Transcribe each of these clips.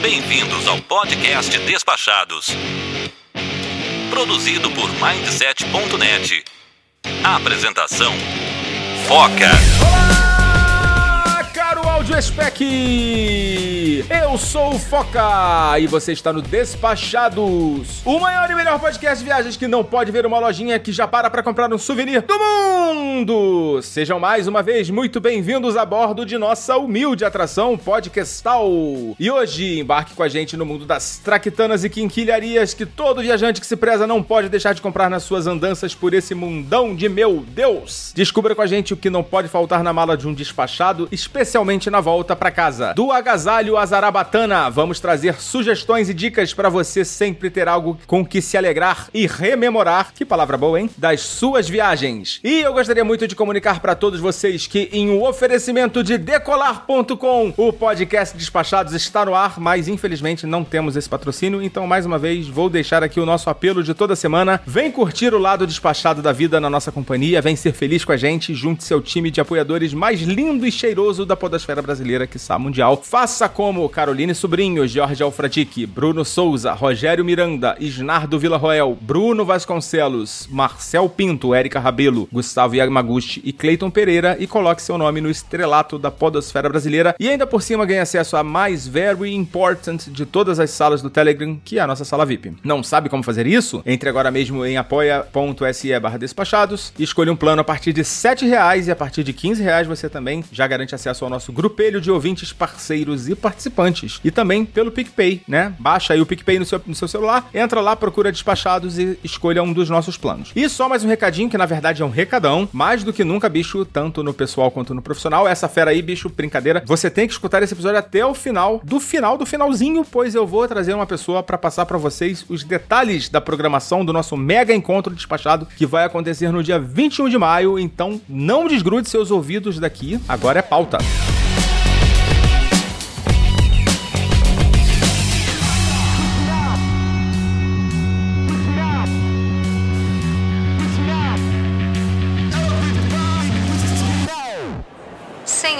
Bem-vindos ao podcast Despachados. Produzido por Mindset.net. Apresentação: Foca. Olá, Audio Spec! Eu sou o Foca e você está no Despachados, o maior e melhor podcast de viagens que não pode ver uma lojinha que já para para comprar um souvenir do mundo! Sejam mais uma vez muito bem-vindos a bordo de nossa humilde atração podcastal. E hoje embarque com a gente no mundo das traquitanas e quinquilharias que todo viajante que se preza não pode deixar de comprar nas suas andanças por esse mundão de meu Deus! Descubra com a gente o que não pode faltar na mala de um despachado, especialmente na volta para casa. Do agasalho à zarabatana, vamos trazer sugestões e dicas para você sempre ter algo com que se alegrar e rememorar, que palavra boa, hein? Das suas viagens. E eu gostaria muito de comunicar para todos vocês que em um oferecimento de decolar.com, o podcast Despachados está no ar, mas infelizmente não temos esse patrocínio, então mais uma vez vou deixar aqui o nosso apelo de toda semana. Vem curtir o lado despachado da vida na nossa companhia, vem ser feliz com a gente, junte seu time de apoiadores mais lindo e cheiroso da podosfera brasileira, que está mundial. Faça como Caroline Sobrinho, Jorge Alfradique, Bruno Souza, Rogério Miranda, Isnardo Villarroel, Bruno Vasconcelos, Marcel Pinto, Érica Rabelo, Gustavo Yamaguchi e Cleiton Pereira e coloque seu nome no estrelato da podosfera brasileira e ainda por cima ganhe acesso a mais very important de todas as salas do Telegram, que é a nossa sala VIP. Não sabe como fazer isso? Entre agora mesmo em apoia.se barra despachados e escolha um plano a partir de 7 reais e a partir de 15 reais você também já garante acesso ao nosso grupelho de ouvintes, parceiros e participantes. E também pelo PicPay, né? Baixa aí o PicPay no seu, no seu celular, entra lá, procura despachados e escolha um dos nossos planos. E só mais um recadinho, que na verdade é um recadão, mais do que nunca, bicho, tanto no pessoal quanto no profissional. Essa fera aí, bicho, brincadeira. Você tem que escutar esse episódio até o final, do final do finalzinho, pois eu vou trazer uma pessoa para passar para vocês os detalhes da programação do nosso mega encontro despachado que vai acontecer no dia 21 de maio. Então não desgrude seus ouvidos daqui. Agora é pauta.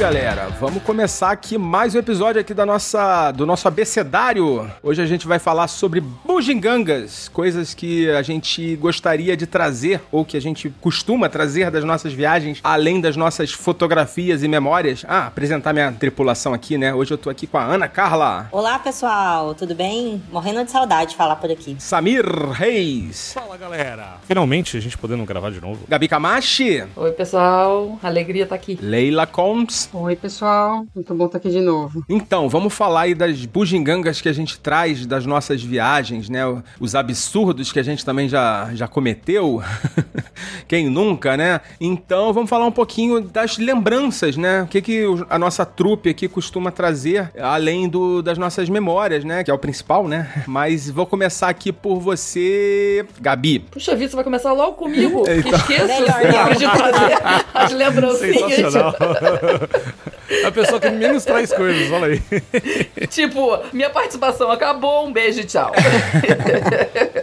Galera. Vamos começar aqui mais um episódio aqui da nossa do nosso abecedário. Hoje a gente vai falar sobre bugigangas, coisas que a gente gostaria de trazer ou que a gente costuma trazer das nossas viagens, além das nossas fotografias e memórias. Ah, apresentar minha tripulação aqui, né? Hoje eu tô aqui com a Ana Carla, Olá, pessoal, tudo bem? Morrendo de saudade de falar por aqui. Samir Reis, Fala galera! Finalmente a gente podendo gravar de novo. Gabi Camachi, Oi, pessoal. Alegria estar aqui. Leila Combs. Oi, pessoal. Muito bom estar aqui de novo. Então, vamos falar aí das bugigangas que a gente traz das nossas viagens, né? Os absurdos que a gente também já, já cometeu. Quem nunca, né? Então, vamos falar um pouquinho das lembranças, né? O que, que a nossa trupe aqui costuma trazer, além do, das nossas memórias, né? Que é o principal, né? Mas vou começar aqui por você, Gabi. Puxa vida, você vai começar logo comigo? Que Então. esqueço de trazer as lembrancinhas. Sensacional! a pessoa que menos traz coisas, olha aí. tipo, minha participação acabou, um beijo e tchau.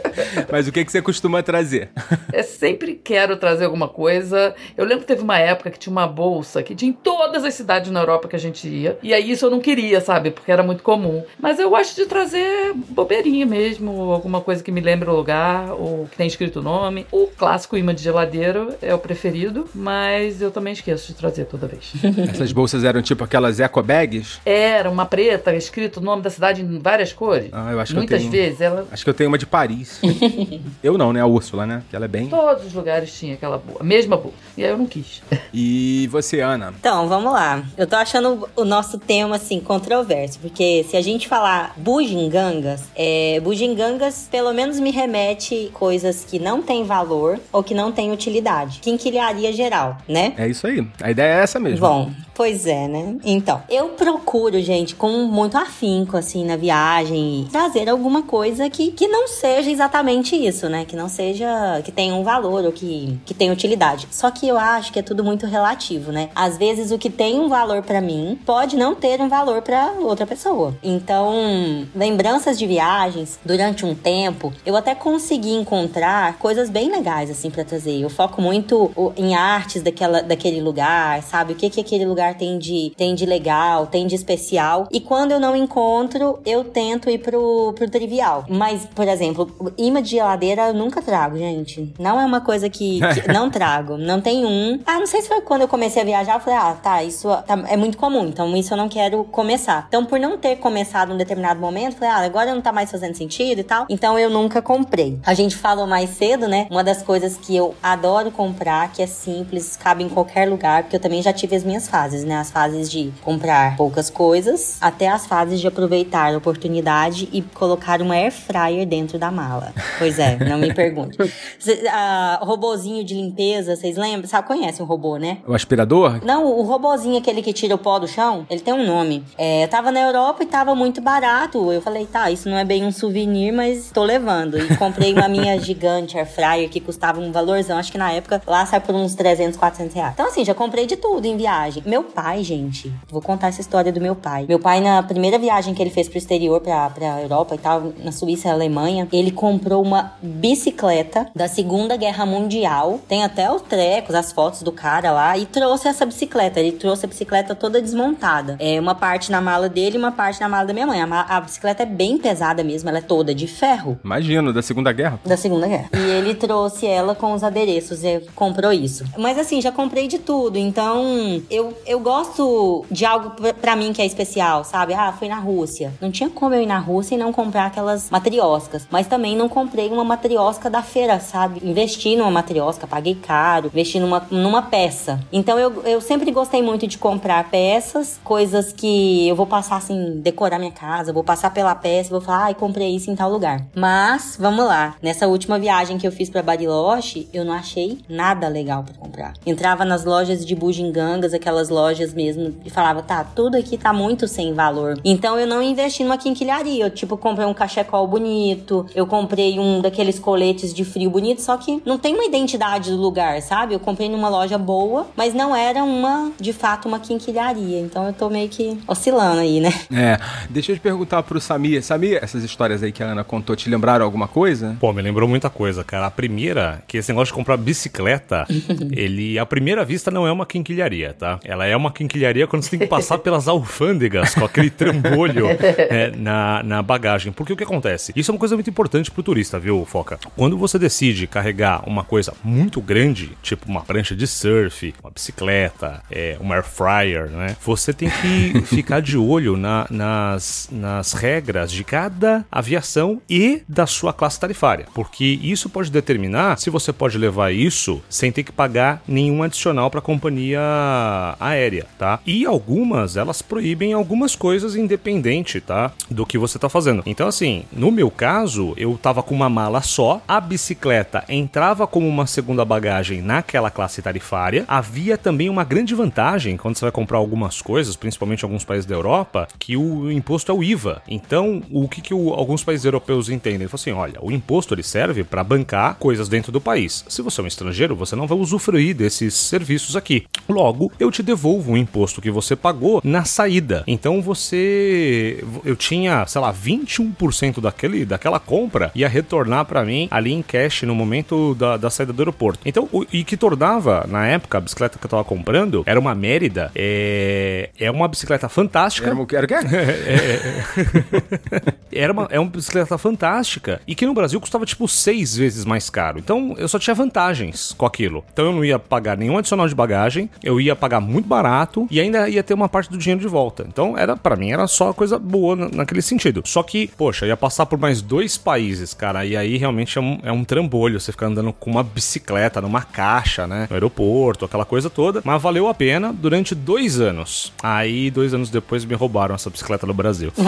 Mas o que, que você costuma trazer? Eu sempre quero trazer alguma coisa. Eu lembro que teve uma época que tinha uma bolsa que tinha em todas as cidades na Europa que a gente ia. E aí isso eu não queria, sabe? Porque era muito comum. Mas eu gosto de trazer bobeirinha mesmo, alguma coisa que me lembre o lugar, ou que tem escrito o nome. O clássico imã de geladeiro é o preferido, mas eu também esqueço de trazer toda vez. Essas bolsas eram tipo aquelas eco bags? Era uma preta, escrito o nome da cidade em várias cores. Ah, eu acho que eu Muitas tenho- vezes ela. Acho que eu tenho uma de Paris. eu não, né? A Úrsula, né? Que ela é bem. Todos os lugares tinha aquela boa, a mesma boa. E aí eu não quis. E você, Ana? Então, vamos lá. Eu tô achando o nosso tema, assim, controverso. Porque se a gente falar bugigangas, é, bugigangas pelo menos me remete coisas que não têm valor ou que não têm utilidade. Quinquilharia geral, né? É isso aí. A ideia é essa mesmo. Bom, Pois é, né? Então, eu procuro, gente, com muito afinco, assim, na viagem, trazer alguma coisa que, que não seja exatamente isso, né? Que não seja, que tenha um valor ou que, que tenha utilidade. Só que eu acho que é tudo muito relativo, né? Às vezes o que tem um valor para mim pode não ter um valor para outra pessoa. Então, lembranças de viagens durante um tempo, eu até consegui encontrar coisas bem legais, assim, para trazer. Eu foco muito em artes daquela, daquele lugar, sabe? O que que aquele lugar tem de, tem de legal, tem de especial. E quando eu não encontro, eu tento ir pro, pro trivial. Mas, por exemplo, imã de geladeira eu nunca trago, gente. Não é uma coisa que, que não trago. Não tem um. Ah, não sei se foi quando eu comecei a viajar, eu falei, ah, tá, isso tá, é muito comum, então isso eu não quero começar. Então, por não ter começado em determinado momento, eu falei, ah, agora não tá mais fazendo sentido e tal. Então eu nunca comprei. A gente falou mais cedo, né? Uma das coisas que eu adoro comprar, que é simples, cabe em qualquer lugar, porque eu também já tive as minhas fases, né? As fases de comprar poucas coisas, até as fases de aproveitar a oportunidade e colocar uma air fryer dentro da mala. Pois é, não me pergunte. uh, robozinho de limpeza, vocês lembram? Sabe, conhece um robô, né? O aspirador? Não, o robozinho aquele que tira o pó do chão, ele tem um nome. É, eu tava na Europa e tava muito barato. Eu falei, tá, isso não é bem um souvenir, mas tô levando. E comprei uma minha gigante air fryer que custava um valorzão. Acho que na época lá sai por uns 300, 400 reais. Então, assim, já comprei de tudo em viagem. Meu pai, gente, vou contar essa história do meu pai. Meu pai, na primeira viagem que ele fez pro exterior, pra, pra Europa e tal, na Suíça e Alemanha, ele comprou uma bicicleta da Segunda Guerra Mundial. Tem até os trecos, as fotos do cara lá. E trouxe essa bicicleta. Ele trouxe a bicicleta toda desmontada. É uma parte na mala dele e uma parte na mala da minha mãe. A, a bicicleta é bem pesada mesmo, ela é toda de ferro. Imagino, da Segunda Guerra. Da Segunda Guerra. E ele trouxe ela com os adereços e comprou isso. Mas assim, já comprei de tudo. Então, eu, eu gosto de algo para mim que é especial, sabe? Ah, fui na Rússia. Não tinha como eu ir na Rússia e não comprar aquelas matrioscas. Mas também não comprei uma matriosca da feira, sabe? Investi numa matriosca, paguei caro, investi numa, numa peça. Então eu, eu sempre gostei muito de comprar peças, coisas que eu vou passar assim, decorar minha casa, vou passar pela peça vou falar, ai, comprei isso em tal lugar. Mas, vamos lá. Nessa última viagem que eu fiz para Bariloche, eu não achei nada legal para comprar. Entrava nas lojas de bugigangas, aquelas lojas mesmo, e falava, tá, tudo aqui tá muito sem valor. Então eu não investi numa quinquilharia. Eu, tipo, comprei um cachecol bonito, eu comprei um daqueles coletes de frio bonito, só que não tem uma identidade do lugar, sabe? Eu comprei numa loja boa, mas não era uma, de fato, uma quinquilharia. Então eu tô meio que oscilando aí, né? É. Deixa eu te perguntar pro Samir. Samir, essas histórias aí que a Ana contou, te lembraram alguma coisa? Pô, me lembrou muita coisa, cara. A primeira, que esse negócio de comprar bicicleta, ele, à primeira vista, não é uma quinquilharia, tá? Ela é uma quinquilharia quando você tem que passar pelas alfândegas com aquele trambolho é, na, na bagagem. Porque o que acontece? Isso é uma coisa muito importante pro turista, viu, Foca? Quando você decide carregar uma coisa muito grande, tipo uma prancha de surf, uma bicicleta, é, uma air fryer, né? Você tem que ficar de olho na, nas, nas regras de cada aviação e da sua classe tarifária. Porque isso pode determinar se você pode levar isso sem ter que pagar nenhum adicional para a companhia aérea, tá? E algumas, elas proíbem algumas coisas independente, tá? Do que você tá fazendo. Então, assim, no meu caso, eu tava com uma mala só, a bicicleta entrava como uma segunda bagagem naquela classe tarifária. Havia também uma grande vantagem quando você vai comprar algumas coisas, principalmente alguns países da Europa, que o imposto é o IVA. Então, o que, que o, alguns países europeus entendem? Ele assim: olha, o imposto ele serve para bancar coisas dentro do país. Se você é um estrangeiro, você não vai usufruir desses serviços aqui. Logo, eu te devolvo o imposto que você pagou na saída. Então você. Eu tinha, sei lá, 21% daquele, daquela compra ia retornar para mim ali em cash no momento da, da saída do aeroporto. Então, o, e que tornava, na época, a bicicleta que eu tava comprando era uma Mérida. É, é uma bicicleta fantástica. Era? Era, o quê? era uma, é uma bicicleta fantástica e que no Brasil custava tipo seis vezes mais caro. Então eu só tinha vantagens com aquilo. Então eu não ia pagar nenhum adicional de bagagem, eu ia pagar muito barato e ainda ia ter uma parte do dinheiro de volta. Então era para mim era só coisa boa naquele sentido. Só que, poxa, ia passar por mais dois países, cara, e aí realmente é um, é um trambolho você ficar andando com uma bicicleta numa caixa, né? No aeroporto, aquela coisa toda. Mas valeu a pena durante dois anos. Aí, dois anos depois, me roubaram essa bicicleta no Brasil.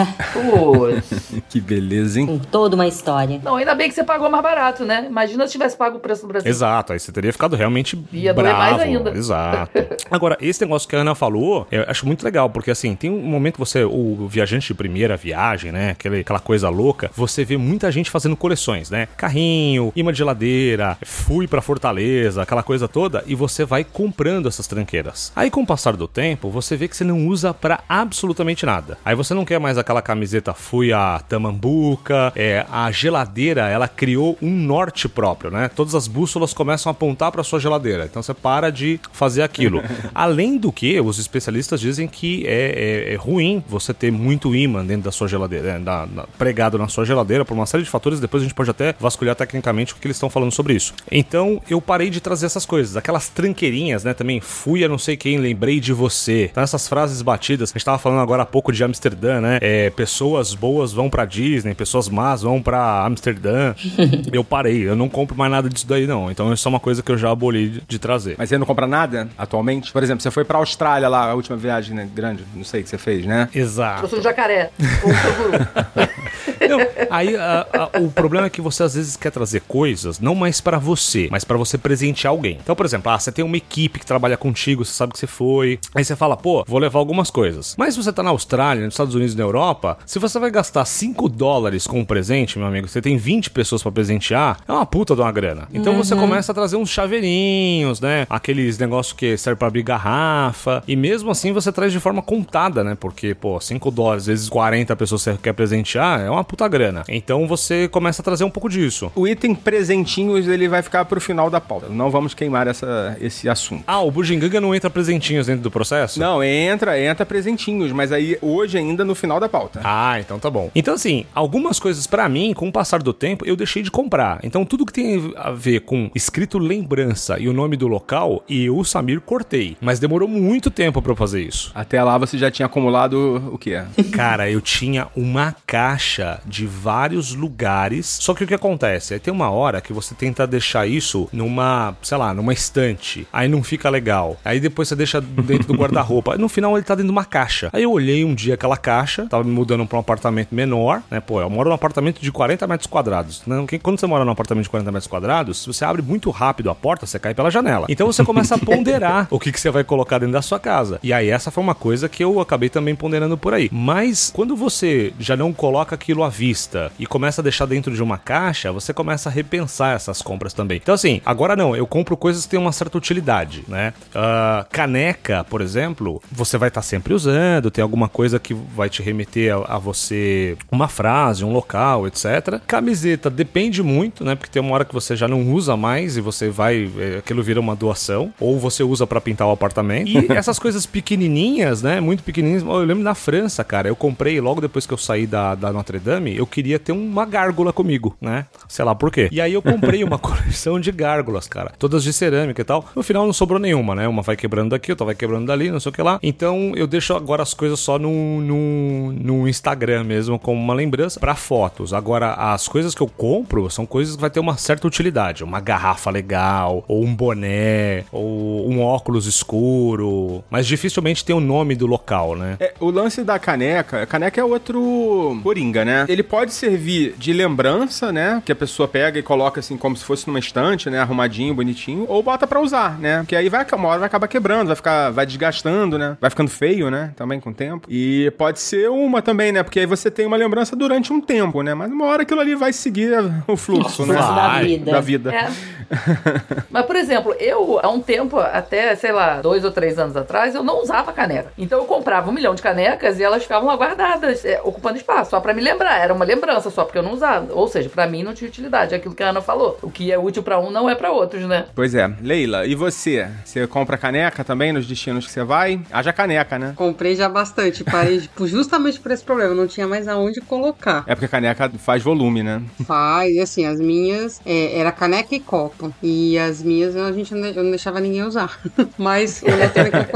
Que beleza, hein? Com toda uma história. Não, ainda bem que você pagou mais barato, né? Imagina se tivesse pago o preço do Brasil. Exato, aí você teria ficado realmente Ia bravo. doer mais ainda. Exato. Agora, esse negócio negócio que a Ana falou, eu acho muito legal, porque assim, tem um momento que você, o viajante de primeira viagem, né? Aquele, aquela coisa louca, você vê muita gente fazendo coleções, né? Carrinho, imã de geladeira, fui pra Fortaleza, aquela coisa toda, e você vai comprando essas tranqueiras. Aí com o passar do tempo, você vê que você não usa para absolutamente nada. Aí você não quer mais aquela camiseta fui a Tamambuca, é, a geladeira, ela criou um norte próprio, né? Todas as bússolas começam a apontar para sua geladeira. Então você para de fazer aquilo. Além do que, os especialistas dizem que é, é, é ruim você ter muito imã dentro da sua geladeira, né? da, na, pregado na sua geladeira por uma série de fatores. Depois a gente pode até vasculhar tecnicamente o que eles estão falando sobre isso. Então eu parei de trazer essas coisas, aquelas tranqueirinhas, né? Também fui a não sei quem, lembrei de você. Então essas frases batidas. A gente tava falando agora há pouco de Amsterdã, né? É, pessoas boas vão para Disney, pessoas más vão para Amsterdã. eu parei, eu não compro mais nada disso daí não. Então isso é uma coisa que eu já aboli de, de trazer. Mas você não compra nada atualmente? Por exemplo, você foi pra Austrália lá, a última viagem né, grande, não sei, que você fez, né? Exato. Trouxe um jacaré. Um canguru. Não, aí a- a- o problema é que você às vezes quer trazer coisas não mais pra você, mas pra você presentear alguém. Então, por exemplo, ah, você tem uma equipe que trabalha contigo, você sabe que você foi. Aí você fala, pô, vou levar algumas coisas. Mas se você tá na Austrália, nos Estados Unidos e na Europa, se você vai gastar 5 dólares com um presente, meu amigo, você tem 20 pessoas pra presentear, é uma puta de uma grana. Então você começa a trazer uns chaveirinhos, né? Aqueles negócios que serve pra abrir garrafa. E mesmo assim você traz de forma contada, né? Porque, pô, 5 dólares vezes 40 pessoas que você quer presentear é uma puta grana. Então você começa a trazer um pouco disso. O item presentinhos, ele vai ficar pro final da pauta. Não vamos queimar essa, esse assunto. Ah, o Bugiganga não entra presentinhos dentro do processo? Não, entra, entra presentinhos, mas aí hoje ainda no final da pauta. Ah, então tá bom. Então, assim, algumas coisas pra mim, com o passar do tempo, eu deixei de comprar. Então, tudo que tem a ver com escrito lembrança e o nome do local, eu, Samir, cortei. Mas demorou muito tempo pra eu fazer isso. Até lá você já tinha acumulado o quê? Cara, eu tinha uma caixa de vários lugares. Só que o que acontece? Aí tem uma hora que você tenta deixar isso numa, sei lá, numa estante. Aí não fica legal. Aí depois você deixa dentro do guarda-roupa. No final ele tá dentro de uma caixa. Aí eu olhei um dia aquela caixa, tava me mudando pra um apartamento menor, né? Pô, eu moro num apartamento de 40 metros quadrados. Né? Quando você mora num apartamento de 40 metros quadrados, se você abre muito rápido a porta, você cai pela janela. Então você começa a ponderar o que, que você vai colocar dentro da sua casa. E aí essa foi uma coisa que eu acabei também ponderando por aí. Mas quando você já não coloca aquilo à vista e começa a deixar dentro de uma caixa, você começa a repensar essas compras também. Então assim, agora não, eu compro coisas que têm uma certa utilidade, né? Ah, caneca, por exemplo, você vai estar sempre usando, tem alguma coisa que vai te remeter a, a você uma frase, um local, etc. Camiseta depende muito, né? Porque tem uma hora que você já não usa mais e você vai, é, aquilo vira uma doação, ou você usa pra pintar o apartamento. E essas coisas pequenininhas, né? Muito pequenininhas. Eu lembro na França, cara, eu comprei logo depois que eu saí da, da Notre Dame, eu queria ter uma gárgula comigo, né? Sei lá por quê. E aí eu comprei uma coleção de gárgulas, cara. Todas de cerâmica e tal. No final não sobrou nenhuma, né? Uma vai quebrando daqui, outra vai quebrando dali, não sei o que lá. Então eu deixo agora as coisas só no, no, no Instagram mesmo, como uma lembrança pra fotos. Agora, as coisas que eu compro são coisas que vai ter uma certa utilidade. Uma garrafa legal, ou um boné, ou um óculos escuro. Mas dificilmente tem o nome do local, né? É, o lance da caneca, a caneca é outro coringa, né? Ele pode servir de lembrança, né? Que a pessoa pega e coloca assim como se fosse numa estante, né? Arrumadinho, bonitinho, ou bota pra usar, né? Porque aí vai, uma hora vai acabar quebrando, vai ficar, vai desgastando, né? Vai ficando feio, né? Também com o tempo. E pode ser uma também, né? Porque aí você tem uma lembrança durante um tempo, né? Mas uma hora aquilo ali vai seguir o fluxo, né? Fluxo da vida. Da vida. É. Mas, por exemplo, eu, há um tempo, até, sei lá, dois ou três anos atrás, eu não usava caneca. Então eu comprava um milhão de canecas e elas ficavam lá guardadas, é, ocupando espaço, só pra me lembrar. Era uma lembrança só, porque eu não usava. Ou seja, pra mim não tinha utilidade. É aquilo que a Ana falou. O que é útil pra um não é pra outros, né? Pois é. Leila, e você? Você compra caneca também nos destinos que você vai? Haja caneca, né? Comprei já bastante, parei justamente por esse problema, não tinha mais aonde colocar. É porque caneca faz volume, né? Faz, e assim, as minhas é, era caneca e copo. E as minhas a gente não, eu não deixava ninguém usar. Mas o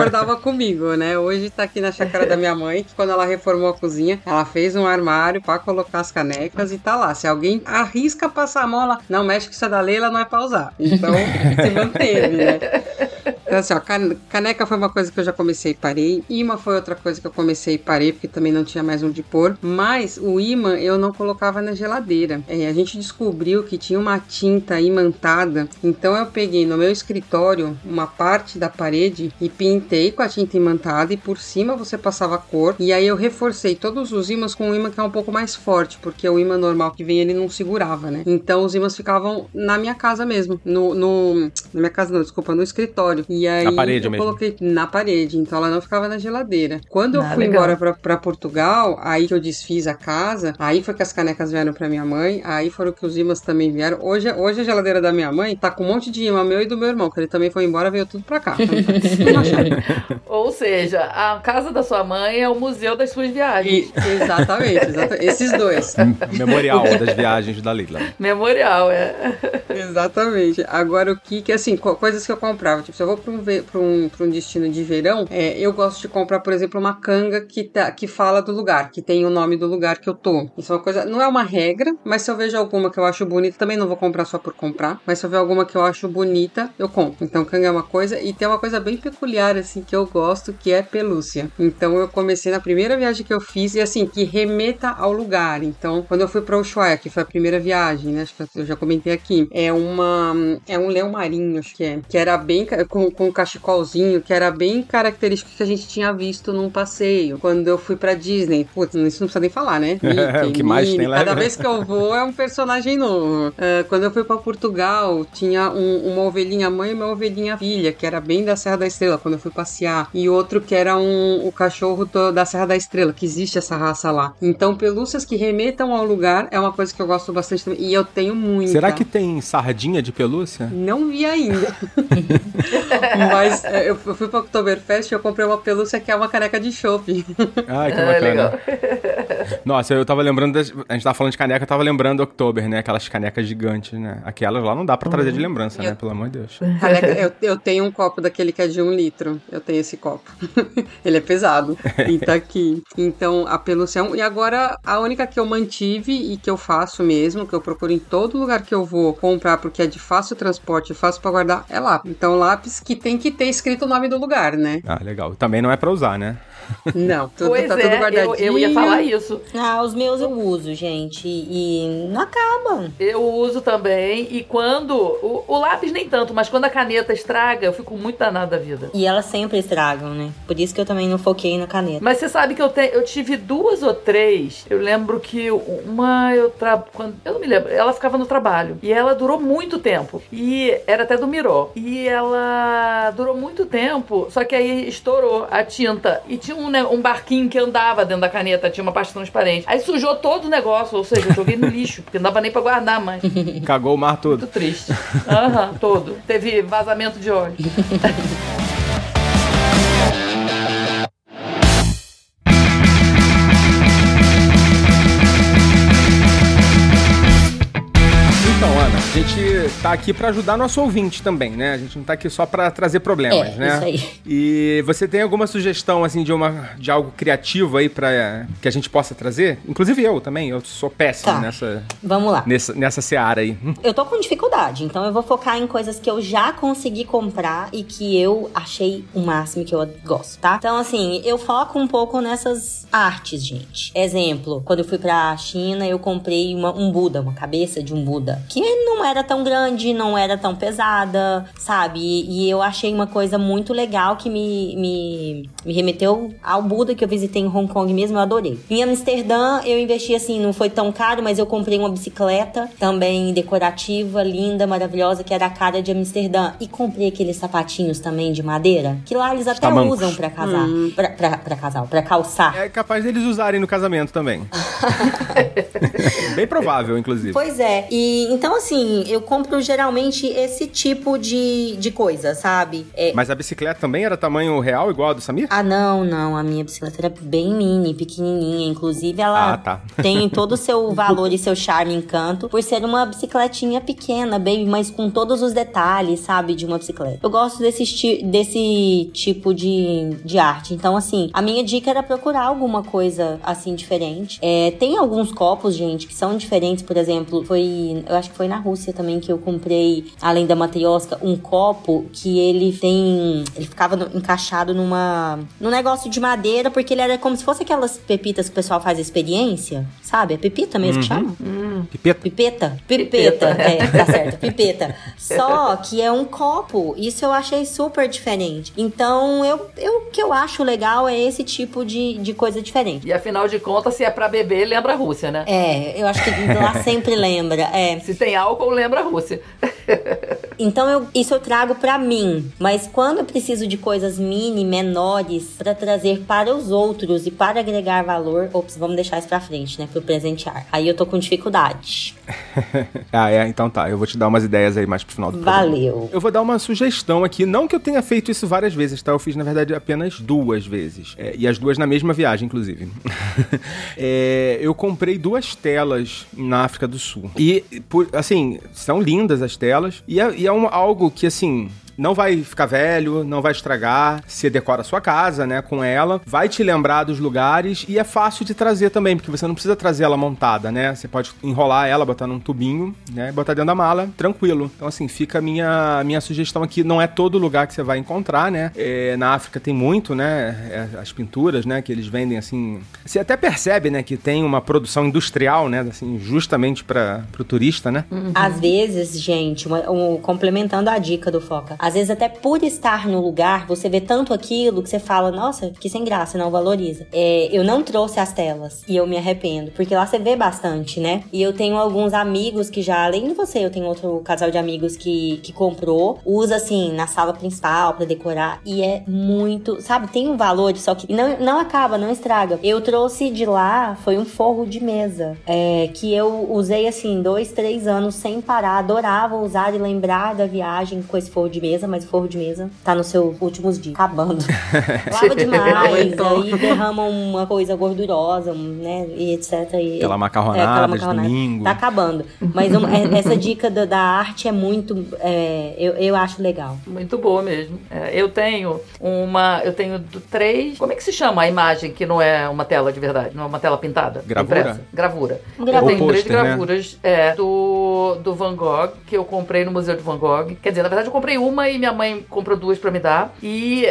concordava comigo, né? Hoje tá aqui na chácara da minha mãe, que quando ela reformou a cozinha, ela fez um armário pra colocar as canecas e tá lá. Se alguém arrisca passar a mão, ela não mexe com isso da Leila, não é pra usar. Então se manteve, né? Então, assim, ó, can- caneca foi uma coisa que eu já comecei e parei. Imã foi outra coisa que eu comecei e parei, porque também não tinha mais onde pôr. Mas o imã eu não colocava na geladeira. É, a gente descobriu que tinha uma tinta imantada. Então eu peguei no meu escritório uma parte da parede e pintei com a tinta imantada. E por cima você passava cor. E aí eu reforcei todos os ímãs com um imã que é um pouco mais forte, porque o imã normal que vem ele não segurava, né? Então os ímãs ficavam na minha casa mesmo. No, no- na minha casa não, desculpa, no escritório. E aí Na parede eu mesmo. coloquei na parede, então ela não ficava na geladeira. Quando eu Ah, fui legal. embora pra, pra Portugal, aí que eu desfiz a casa, aí foi que as canecas vieram pra minha mãe, aí foram que os imãs também vieram. Hoje, hoje a geladeira da minha mãe tá com um monte de imã meu e do meu irmão, que ele também foi embora, veio tudo pra cá. Então. Ou seja, a casa da sua mãe é o museu das suas viagens. E- exatamente, exatamente, esses dois. Memorial das viagens da Leila. Memorial, é. Exatamente. Agora, o que que, assim, co- coisas que eu comprava. Tipo, se eu vou pra um, pra um, destino de verão, é, eu gosto de comprar, por exemplo, uma canga que, tá, que fala do lugar, que tem o nome do lugar que eu tô. Isso é uma coisa, não é uma regra, mas se eu vejo alguma que eu acho bonita, também não vou comprar só por comprar, mas se eu ver alguma que eu acho bonita, eu compro. Então, canga é uma coisa, e tem uma coisa bem peculiar, assim, que eu gosto, que é pelúcia. Então, eu comecei na primeira viagem que eu fiz, e assim, que remeta ao lugar. Então, quando eu fui pra Ushuaia, que foi a primeira viagem, né, acho que eu já comentei aqui, é uma, é um leão marinho, acho que é, que era bem, com, com um cachecolzinho, que era bem característico que a gente tinha visto num passeio. Quando eu fui pra Disney, putz, isso não precisa nem falar, né? o que mais tem lá, Cada vez que eu vou é um personagem novo. Ah, quando eu fui pra Portugal, tinha um- uma ovelhinha mãe e uma ovelhinha filha, que era bem da Serra da Estrela, quando eu fui passear. E outro que era um, o cachorro do- da Serra da Estrela, que existe essa raça lá. Então, pelúcias que remetam ao lugar é uma coisa que eu gosto bastante também. E eu tenho muita. Será que tem sardinha de pelúcia? Não vi ainda. Mas é, eu fui pra Oktoberfest e eu comprei uma pelúcia que é uma caneca de chopp. Ai, que É, bacana. legal. Nossa, eu tava lembrando das. A gente tava falando de caneca, eu tava lembrando do Oktober, né? Aquelas canecas gigantes, né? Aquelas lá não dá pra trazer de lembrança, né? Pelo amor de Deus. Caneca, eu, eu tenho um copo daquele que é de um litro. Eu tenho esse copo. Ele é pesado. E tá aqui. Então, a pelúcia é um. E agora, a única que eu mantive e que eu faço mesmo, que eu procuro em todo lugar que eu vou comprar, porque é de fácil transporte, fácil pra guardar, é lápis. Então, lápis que tem que ter escrito o nome do lugar, né? Ah, legal. Também não é pra usar, né? Não, tudo Pois tá tudo é, guardadinho. eu, eu ia falar isso. Ah, os meus eu uso, gente. E não acabam. Eu uso também. E quando. O, o lápis nem tanto, mas quando a caneta estraga, eu fico muito danada da vida. E elas sempre estragam, né? Por isso que eu também não foquei na caneta. Mas você sabe que eu, te, eu tive duas ou três. Eu lembro que uma eu tra... quando Eu não me lembro. Ela ficava no trabalho. E ela durou muito tempo. E era até do Miró. E ela durou muito tempo. Só que aí estourou a tinta. E tinha um, ne- um barquinho que andava dentro da caneta. Tinha uma parte transparente. Aí sujou todo o negócio. Ou seja, eu joguei no lixo. Porque não dava nem pra guardar mais. Cagou o mar todo. Muito triste. Aham, todo. Teve vazamento de óleo. gente tá aqui pra ajudar nosso ouvinte também, né? A gente não tá aqui só pra trazer problemas, É, né? isso aí. E você tem alguma sugestão, assim, de, uma, de algo criativo aí pra que a gente possa trazer? Inclusive eu também, eu sou péssimo Tá. nessa, Vamos lá. nessa, nessa seara aí. Hum, Eu tô com dificuldade, então eu vou focar em coisas que eu já consegui comprar e que eu achei o máximo que eu gosto, tá? Então, assim, eu foco um pouco nessas artes, gente. Exemplo, quando eu fui pra China, eu comprei uma- um Buda, uma cabeça de um Buda, que não era tão grande, não era tão pesada, sabe? E, e eu achei uma coisa muito legal que me, me, me remeteu ao Buda que eu visitei em Hong Kong mesmo, eu adorei. Em Amsterdã, eu investi assim, não foi tão caro, mas eu comprei uma bicicleta também decorativa, linda, maravilhosa, que era a cara de Amsterdã. E comprei aqueles sapatinhos também de madeira, que lá eles até tamancos. usam pra casar. Pra, pra, pra casal, pra calçar. É capaz deles usarem no casamento também. Bem provável, inclusive. Pois é. E então, assim, eu compro geralmente esse tipo de, de coisa, sabe? É, Mas a bicicleta também era tamanho real, igual a do Samir? Ah, não, não. A minha bicicleta era bem mini, pequenininha. Inclusive, ela Ah, tá. tem todo o seu valor e seu charme e encanto por ser uma bicicletinha pequena, bem, mas com todos os detalhes, sabe, de uma bicicleta. Eu gosto desse, desse tipo de, de arte. Então, assim, a minha dica era procurar alguma coisa assim diferente. É, tem alguns copos, gente, que são diferentes. Por exemplo, foi. Eu acho que foi na Rússia também que eu comprei além da matriosca, um copo que ele tem. Ele ficava no- encaixado numa. num negócio de madeira, porque ele era como se fosse aquelas pepitas que o pessoal faz experiência, sabe? É pepita mesmo que chama? Pipeta? Pipeta? Pipeta. Pipeta, é, tá certo, pipeta. Só que é um copo. Isso eu achei super diferente. Então, eu, eu, o que eu acho legal é esse tipo de, de coisa diferente. E afinal de contas, se é pra beber, lembra a Rússia, né? É, eu acho que lá sempre lembra. É. Se tem álcool, lembra a Rússia. Então eu, isso eu trago pra mim, mas quando eu preciso de coisas mini, menores, pra trazer para os outros e para agregar valor, ops, vamos deixar isso pra frente, né, pro presentear. Aí eu tô com dificuldade. ah, é, então tá. Eu vou te dar umas ideias aí mais pro final do programa. Valeu. Eu vou dar uma sugestão aqui, não que eu tenha feito isso várias vezes, tá? Eu fiz, na verdade, apenas duas vezes. É, e as duas na mesma viagem, inclusive. É, eu comprei duas telas na África do Sul. E, por- assim, são lindas as telas. E é, e é um- algo que, assim, não vai ficar velho, não vai estragar. Você decora a sua casa, né, com ela. Vai te lembrar dos lugares e é fácil de trazer também, porque você não precisa trazer ela montada, né? Você pode enrolar ela, botar num tubinho, né, botar dentro da mala, tranquilo. Então, assim, fica a minha, minha sugestão aqui. Não é todo lugar que você vai encontrar, né? É, na África tem muito, né? é, as pinturas, né, que eles vendem, assim... Você até percebe, né, que tem uma produção industrial, né, assim, justamente para o turista, né? Às vezes, gente, um- complementando a dica do Foca, às vezes até por estar no lugar, você vê tanto aquilo que você fala, nossa, que sem graça, não valoriza. É, eu não trouxe as telas e eu me arrependo, porque lá você vê bastante, né? E eu tenho alguns amigos que já, além de você, eu tenho outro casal de amigos que, que comprou, usa assim na sala principal pra decorar e é muito, sabe, tem um valor, só que não, não acaba, não estraga. Eu trouxe de lá, foi um forro de mesa, é, que eu usei assim, dois, três anos sem parar, adorava usar e lembrar da viagem com esse forro de mesa, mas o forro de mesa tá nos seus últimos dias, acabando. Lava demais, aí derrama uma coisa gordurosa, né, e etc. E, Aquela macarronada de domingo. Tá acabando. Mas um- é- essa dica da, da arte é muito, é, eu, eu acho legal. Muito boa mesmo. É, eu tenho uma. Eu tenho três. Como é que se chama a imagem que não é uma tela de verdade? Não é uma tela pintada? Gravura? Impressa? Gravura. Um Eu gravura. tenho três né? gravuras é, do, do Van Gogh, que eu comprei no Museu de Van Gogh. Quer dizer, na verdade, eu comprei uma e minha mãe comprou duas pra me dar. E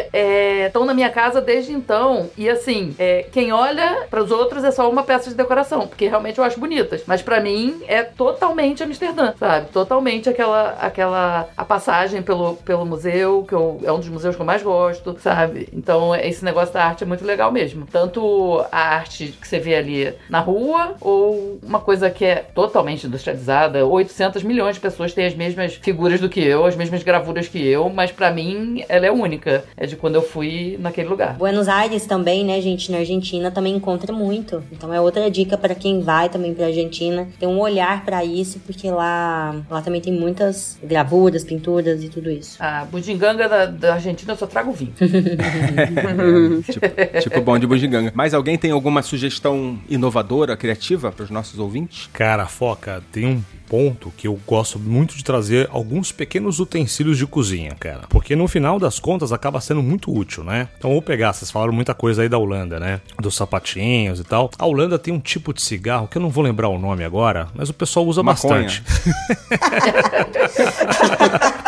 estão na minha casa desde então. E assim, é, quem olha para os outros é só uma peça de decoração, porque realmente eu acho bonitas. Mas pra mim é totalmente Amsterdã, sabe? Totalmente aquela, aquela a passagem pelo, pelo museu, que eu, é um dos museus que eu mais gosto, sabe? Então esse negócio da arte é muito legal mesmo. Tanto a arte que você vê ali na rua, ou uma coisa que é totalmente industrializada. 800 milhões de pessoas têm as mesmas figuras do que eu, as mesmas gravuras que eu, mas pra mim ela é única. É de quando eu fui naquele lugar. Buenos Aires também, né, gente, na Argentina também encontra muito. Então é outra dica pra quem vai também pra Argentina, ter um olhar pra isso, porque lá, lá também tem muitas gravuras, pinturas e tudo isso. A bugiganga da, da Argentina eu só trago vinho. tipo, tipo bom de bugiganga. Mas alguém tem alguma sugestão inovadora, criativa para os nossos ouvintes? Cara, foca, tem um ponto que eu gosto muito de trazer alguns pequenos utensílios de cozinha, cara. Porque no final das contas acaba sendo muito útil, né? Então vou pegar, vocês falaram muita coisa aí da Holanda, né? Dos sapatinhos e tal. A Holanda tem um tipo de cigarro que eu não vou lembrar o nome agora, mas o pessoal usa Maconha. bastante.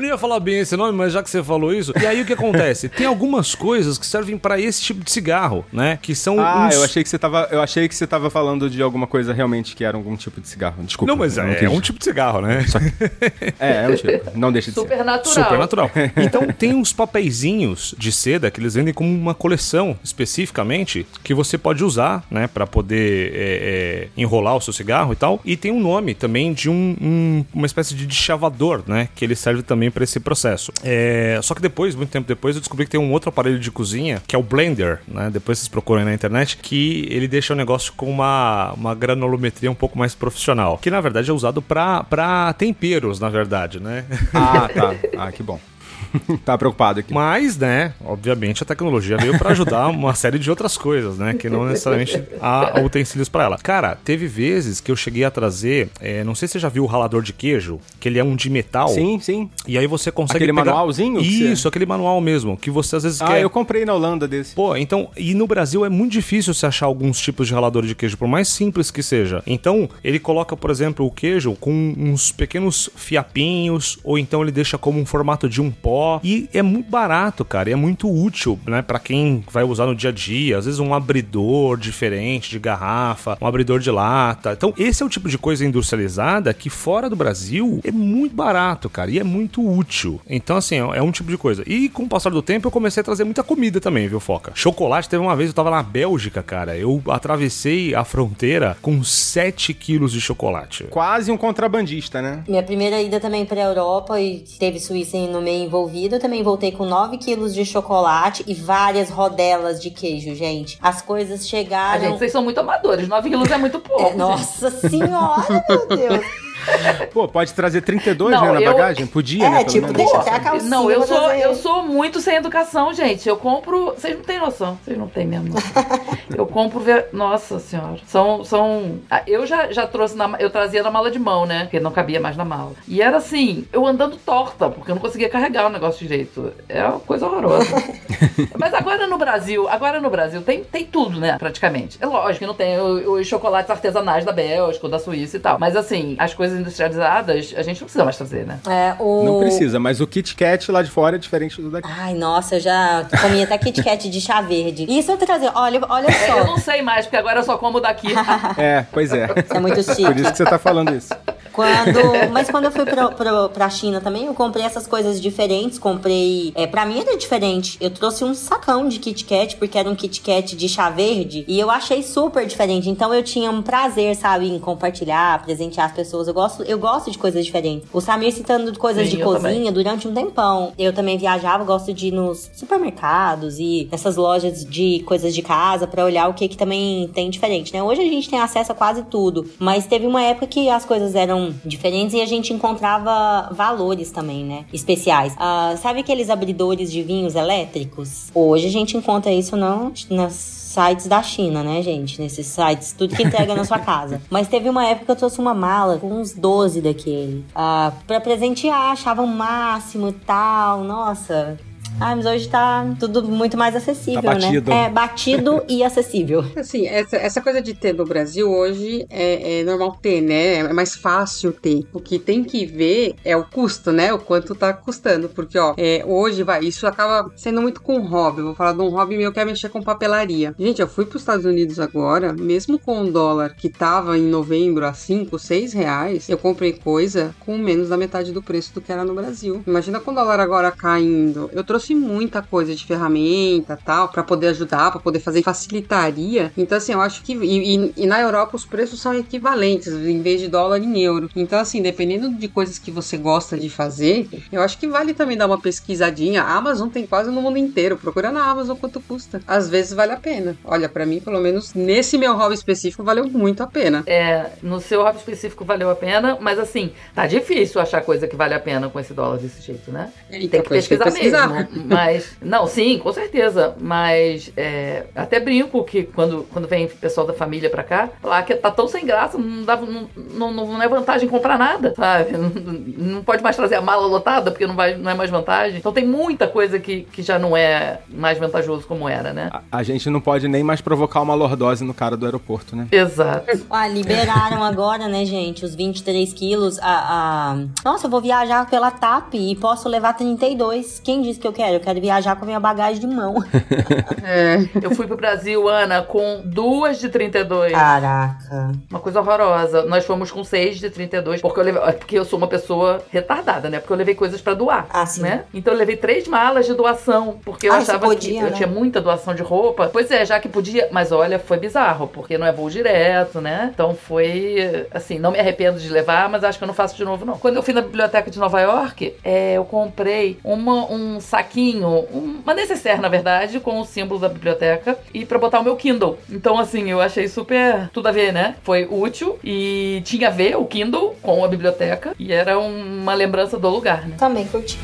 Eu não ia falar bem esse nome, mas já que você falou isso. E aí o que acontece? Tem algumas coisas que servem pra esse tipo de cigarro, né? Que são Ah, uns- eu achei que você tava, eu achei que você tava falando de alguma coisa realmente que era algum tipo de cigarro. Desculpa. Não, mas eu é, quis- um tipo de cigarro, né? É, é um tipo. Não deixa de ser. Super natural. Super natural. Então tem uns papeizinhos de seda que eles vendem como uma coleção especificamente que você pode usar, né, Pra poder é, é, enrolar o seu cigarro e tal. E tem um nome também de um, um- uma espécie de chavador, né, que ele serve também pra esse processo. É, só que depois, muito tempo depois, eu descobri que tem um outro aparelho de cozinha que é o blender, né? Depois vocês procuram aí na internet que ele deixa o negócio com uma, uma granulometria um pouco mais profissional, que na verdade é usado pra temperos, na verdade, né? Ah, tá. Ah, que bom. tá preocupado aqui. Mas, né, obviamente a tecnologia veio pra ajudar uma série de outras coisas, né? Que não necessariamente há utensílios pra ela. Cara, teve vezes que eu cheguei a trazer, é, não sei se você já viu o ralador de queijo, que ele é um de metal. Sim, sim. E aí você consegue Aquele pegar... manualzinho Isso, aquele manual mesmo, que você às vezes Ah, quer... eu comprei na Holanda desse. Pô, então, e no Brasil é muito difícil você achar alguns tipos de ralador de queijo, por mais simples que seja. Então, ele coloca, por exemplo, o queijo com uns pequenos fiapinhos, ou então ele deixa como um formato de um pó. E é muito barato, cara, e é muito útil, né, Pra quem vai usar no dia a dia. Às vezes um abridor diferente de garrafa, um abridor de lata. Então, esse é o tipo de coisa industrializada que fora do Brasil é muito barato, cara, e é muito útil. Então, assim, é é um tipo de coisa. E com o passar do tempo, eu comecei a trazer muita comida também, viu, Foca? Chocolate, teve uma vez, eu tava na Bélgica, cara. Eu atravessei a fronteira com 7 quilos de chocolate. Quase um contrabandista, né? Minha primeira ida também pra Europa e teve Suíça no meio envolvido. Eu também voltei com 9 quilos de chocolate e várias rodelas de queijo, gente. As coisas Ah, chegaram. gente, vocês são muito amadores. 9 quilos é muito pouco. É, nossa senhora, meu Deus. Pô, pode trazer 32, Não, né, na eu- bagagem? Podia, É, né? tipo, menos. deixa até a calcinha. Não, eu sou, eu sou muito sem educação, gente. Eu compro. Vocês não têm noção. Vocês não têm mesmo noção. eu compro. ve- Nossa senhora. São. são... Ah, Eu já, já trouxe. Na... Eu trazia na mala de mão, né? Porque não cabia mais na mala. E era assim, eu andando torta, porque eu não conseguia carregar o negócio direito. É uma coisa horrorosa. Mas agora no Brasil, agora no Brasil tem, tem tudo, né? Praticamente. É lógico que não tem os chocolates artesanais da Bélgica, ou da Suíça e tal. Mas assim, as coisas industrializadas, a gente não precisa mais trazer, né? É, o... Não precisa, mas o Kit Kat lá de fora é diferente do daqui. Ai, nossa, eu já comi até Kit Kat de chá verde. Isso eu tô trazendo. Olha, olha É, eu só. não sei mais, porque agora eu só como daqui. É, pois é. Isso é muito chique. Por isso que você tá falando isso. Quando, mas quando eu fui pro, pro, pra China também, eu comprei essas coisas diferentes. Comprei. É, pra mim era diferente. Eu trouxe um sacão de Kit Kat, porque era um Kit Kat de chá verde. E eu achei super diferente. Então eu tinha um prazer, sabe, em compartilhar, presentear as pessoas. Eu gosto, eu gosto de coisas diferentes. O Samir citando coisas Sim, de cozinha também. durante um tempão. Eu também viajava, gosto de ir nos supermercados e nessas lojas de coisas de casa pra olhar o que que também tem diferente, né? Hoje a gente tem acesso a quase tudo, mas teve uma época que as coisas eram diferentes e a gente encontrava valores também, né? Especiais. Ah, sabe aqueles abridores de vinhos elétricos? Hoje a gente encontra isso não nas sites da China, né, gente? Nesses sites, tudo que entrega na sua casa. Mas teve uma época que eu trouxe uma mala com uns 12 daquele. Ah, pra presentear, achava o máximo e tal. Nossa. Ah, mas hoje tá tudo muito mais acessível, Tá batido. né? É, batido e acessível. Assim, essa, essa coisa de ter no Brasil hoje é, é normal ter, né? É mais fácil ter. O que tem que ver é o custo, né? O quanto tá custando. Porque, ó, é, hoje, vai, isso acaba sendo muito com hobby. Eu vou falar de um hobby meu que é mexer com papelaria. Gente, eu fui pros Estados Unidos agora, mesmo com o dólar que tava em novembro a 5, 6 reais, eu comprei coisa com menos da metade do preço do que era no Brasil. Imagina com o dólar agora caindo. Eu trouxe muita coisa de ferramenta tal, pra poder ajudar, pra poder fazer facilitaria. Então, assim, eu acho que. E, e- e na Europa os preços são equivalentes, em vez de dólar em euro. Então, assim, dependendo de coisas que você gosta de fazer, eu acho que vale também dar uma pesquisadinha. A Amazon tem quase no mundo inteiro. Procura na Amazon quanto custa. Às vezes vale a pena. Olha, pra mim, pelo menos nesse meu hobby específico, valeu muito a pena. É, no seu hobby específico valeu a pena, mas assim, tá difícil achar coisa que vale a pena com esse dólar desse jeito, né? Então, tem que por isso que pesquisar, pesquisar. mesmo. Mas, não, sim, com certeza. Mas é, até brinco que quando, quando vem pessoal da família pra cá, lá que tá tão sem graça, não, dá, não, não, não é vantagem comprar nada, sabe? Não, não pode mais trazer a mala lotada, porque não, vai, não é mais vantagem. Então tem muita coisa que, que já não é mais vantajoso como era, né? A, a gente não pode nem mais provocar uma lordose no cara do aeroporto, né? Exato. Ah, liberaram agora, né, gente? Os 23 quilos. A, a... Nossa, eu vou viajar pela TAP e posso levar 32. Quem disse que eu quero? Eu quero viajar com a minha bagagem de mão. É. Eu fui pro Brasil, Ana, com duas de 32. Caraca. Uma coisa horrorosa. Nós fomos com 6 de 32, porque eu levei, é porque eu sou uma pessoa retardada, né? Porque eu levei coisas pra doar, Ah, sim. né? Então eu levei três malas de doação, porque eu Ah, achava podia, que eu né? tinha muita doação de roupa. Pois é, já que podia, mas olha, foi bizarro, porque não é voo direto, né? Então foi assim, não me arrependo de levar, mas acho que eu não faço de novo não. Quando eu fui na biblioteca de Nova York, é, eu comprei uma- um saquinho, um- uma necessaire, na verdade, com o símbolo da biblioteca e pra botar o meu Kindle. Então assim, eu achei super tudo a ver, né? Foi útil e tinha a ver o Kindle com a biblioteca e era uma lembrança do lugar, né? Também curti.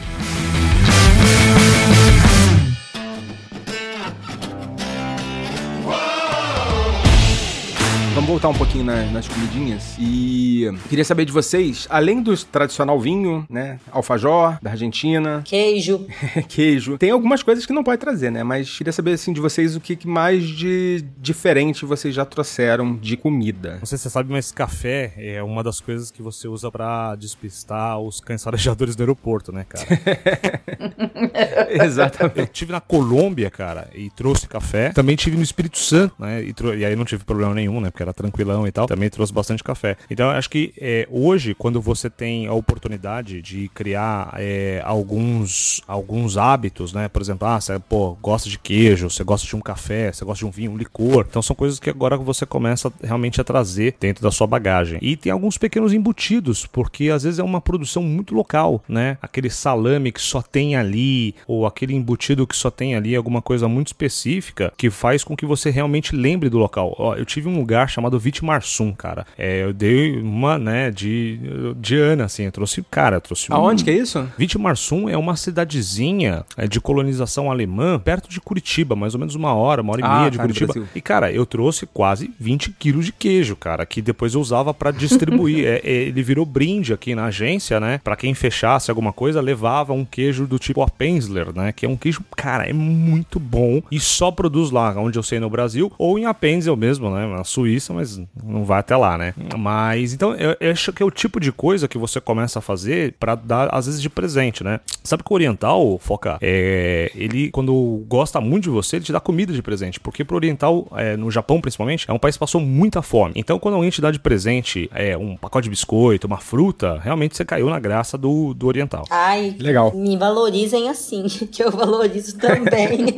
Voltar um pouquinho na- nas comidinhas e queria saber de vocês, além do tradicional vinho, né? Alfajor, da Argentina, Queijo. queijo, tem algumas coisas que não pode trazer, né? Mas queria saber, assim, de vocês o que mais de diferente vocês já trouxeram de comida. Não sei se você sabe, mas café é uma das coisas que você usa pra despistar os cães farejadores do aeroporto, né, cara? Exatamente. Eu tive na Colômbia, cara, e trouxe café. Também tive no Espírito Santo, né? E, e aí não tive problema nenhum, né? Porque era tranquilão e tal. Também trouxe bastante café. Então, acho que é, hoje, quando você tem a oportunidade de criar é, alguns, alguns hábitos, né? Por exemplo, ah, você pô, gosta de queijo, você gosta de um café, você gosta de um vinho, um licor. Então, são coisas que agora você começa realmente a trazer dentro da sua bagagem. E tem alguns pequenos embutidos, porque às vezes é uma produção muito local, né? Aquele salame que só tem ali, ou aquele embutido que só tem ali alguma coisa muito específica que faz com que você realmente lembre do local. Ó, eu tive um lugar chamado Vitimarsum, cara. É, eu dei uma, né, de, de Ana, assim, eu trouxe, cara, eu trouxe um- Aonde que é isso? Vitimarsum é uma cidadezinha é, de colonização alemã, perto de Curitiba, mais ou menos uma hora, uma hora e Ah, meia de tá, Curitiba. E, cara, eu trouxe quase 20 quilos de queijo, cara, que depois eu usava pra distribuir. É, é, ele virou brinde aqui na agência, né? Pra quem fechasse alguma coisa, levava um queijo do tipo Appenzler, né? Que é um queijo, cara, é muito bom e só produz lá, onde eu sei no Brasil, ou em Appenzell mesmo, né? Na Suíça, mas não vai até lá, né? Mas, então, eu, eu acho que é o tipo de coisa que você começa a fazer pra dar, às vezes, de presente, né? Sabe que o oriental, Foca, é, ele, quando gosta muito de você, ele te dá comida de presente. Porque pro oriental, é, no Japão principalmente, é um país que passou muita fome. Então, quando alguém te dá de presente é, um pacote de biscoito, uma fruta, realmente você caiu na graça do, do oriental. Ai, Legal. me valorizem assim, que eu valorizo também.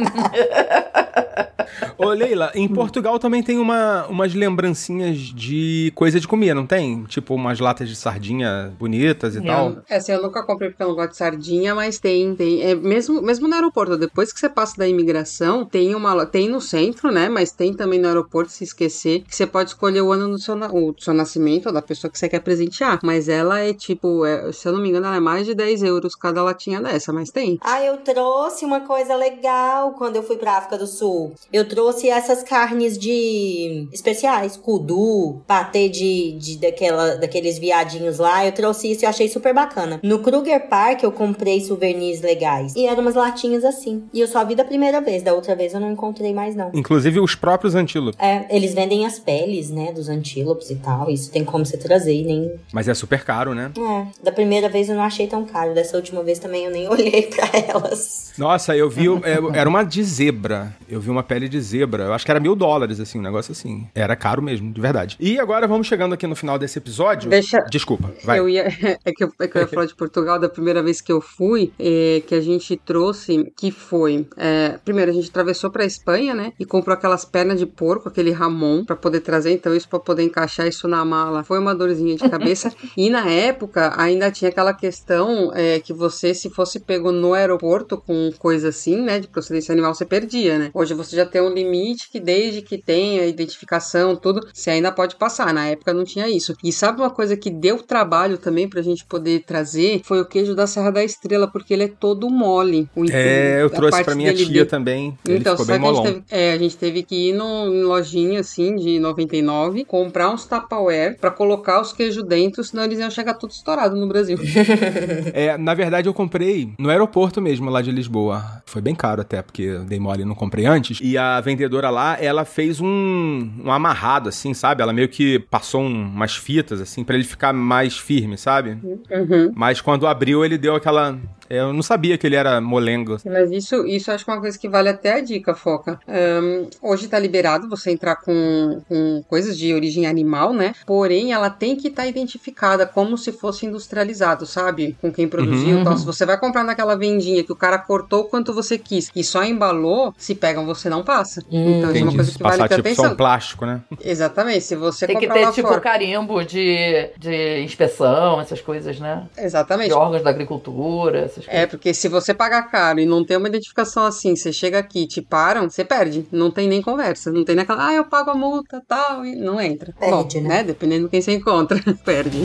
Ô, Leila, em Portugal também tem uma, umas lembrancinhas de coisa de comer, não tem? Tipo, umas latas de sardinha bonitas e tal. Eu, essa eu nunca comprei porque eu não gosto de sardinha, mas tem, tem. É, mesmo, mesmo no aeroporto, depois que você passa da imigração, tem uma tem no centro, né? Mas tem também no aeroporto, se esquecer, que você pode escolher o ano do seu, o do seu nascimento ou da pessoa que você quer presentear. Mas ela é tipo, é, se eu não me engano, ela é mais de 10 euros cada latinha dessa, mas tem. Ah, eu trouxe uma coisa legal quando eu fui pra África do Sul. Eu trouxe essas carnes de especiais, kudu, patê de, de daquela, daqueles viadinhos lá. Eu trouxe isso e eu achei super bacana. No Kruger Park eu comprei souvenirs legais. E eram umas latinhas assim. E eu só vi da primeira vez, da outra vez eu não encontrei mais não. Inclusive os próprios antílopes. É, eles vendem as peles, né, dos antílopes e tal. Isso tem como você trazer nem... Mas é super caro, né? É, da primeira vez eu não achei tão caro. Dessa última vez também eu nem olhei pra elas. Nossa, eu vi. é, era uma de zebra. Eu vi uma pele de zebra. Eu acho que era mil dólares, assim, um negócio assim. Era caro mesmo, de verdade. E agora vamos chegando aqui no final desse episódio. Deixa- Desculpa, vai. Eu ia, é, que eu, é que eu ia falar de Portugal da primeira vez que eu fui, é, que a gente trouxe, que foi. é, primeiro, a gente atravessou pra Espanha, né? E comprou aquelas pernas de porco, aquele ramon, pra poder trazer. Então, isso pra poder encaixar isso na mala foi uma dorzinha de cabeça. e na época, ainda tinha aquela questão é, que você, se fosse pego no aeroporto com coisa assim, né? De procedência animal, você perdia, né? Hoje você já tem um limite que, desde que tenha identificação, tudo, você ainda pode passar. Na época não tinha isso. E sabe uma coisa que deu trabalho também pra gente poder trazer? Foi o queijo da Serra da Estrela, porque ele é todo mole. O É, eu trouxe pra minha tia de- também. Ele Então, ficou bem que a gente, molão. teve, é, a gente teve que ir no, em lojinha assim de 99, comprar uns Tupperware pra colocar os queijos dentro, senão eles iam chegar tudo estourado no Brasil. É, na verdade eu comprei no aeroporto mesmo, lá de Lisboa. Foi bem caro até, porque eu dei mole e não comprei antes. E a vendedora lá, ela fez um, um amarrado, assim, sabe? Ela meio que passou um- umas fitas, assim, pra ele ficar mais firme, sabe? Uhum. Mas quando abriu, ele deu aquela. Eu não sabia que ele era molengo. Mas isso, isso eu acho que é uma coisa que vale até a dica, Foca. Ahn, hoje tá liberado você entrar com, com coisas de origem animal, né? Porém, ela tem que estar identificada como se fosse industrializado, sabe? Com quem produziu. Uhum. Então, se você vai comprar naquela vendinha que o cara cortou o quanto você quis e só embalou, se pegam, você não passa. então, isso é uma coisa que vale passar ter tipo só atenção. um plástico, né? Exatamente. Se você Tem que comprar ter, lá tipo, fora. carimbo de, de inspeção, essas coisas, né? Exatamente. De órgãos da agricultura, essas coisas. É, porque se você pagar caro e não tem uma identificação assim, você chega aqui e te param, você perde. Não tem nem conversa. Não tem naquela, ah, eu pago a multa tal, e não entra. Perde, Bom, né? Dependendo de quem você encontra, perde.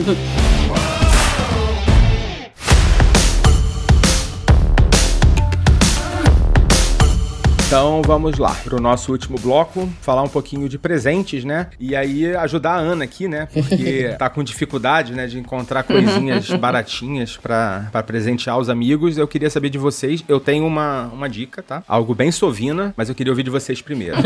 Então vamos lá pro nosso último bloco, falar um pouquinho de presentes, né? E aí ajudar a Ana aqui, né? Porque tá com dificuldade, né, de encontrar coisinhas baratinhas pra pra presentear os amigos. Eu queria saber de vocês. Eu tenho uma, uma dica, tá? Algo bem sovina, mas eu queria ouvir de vocês primeiro.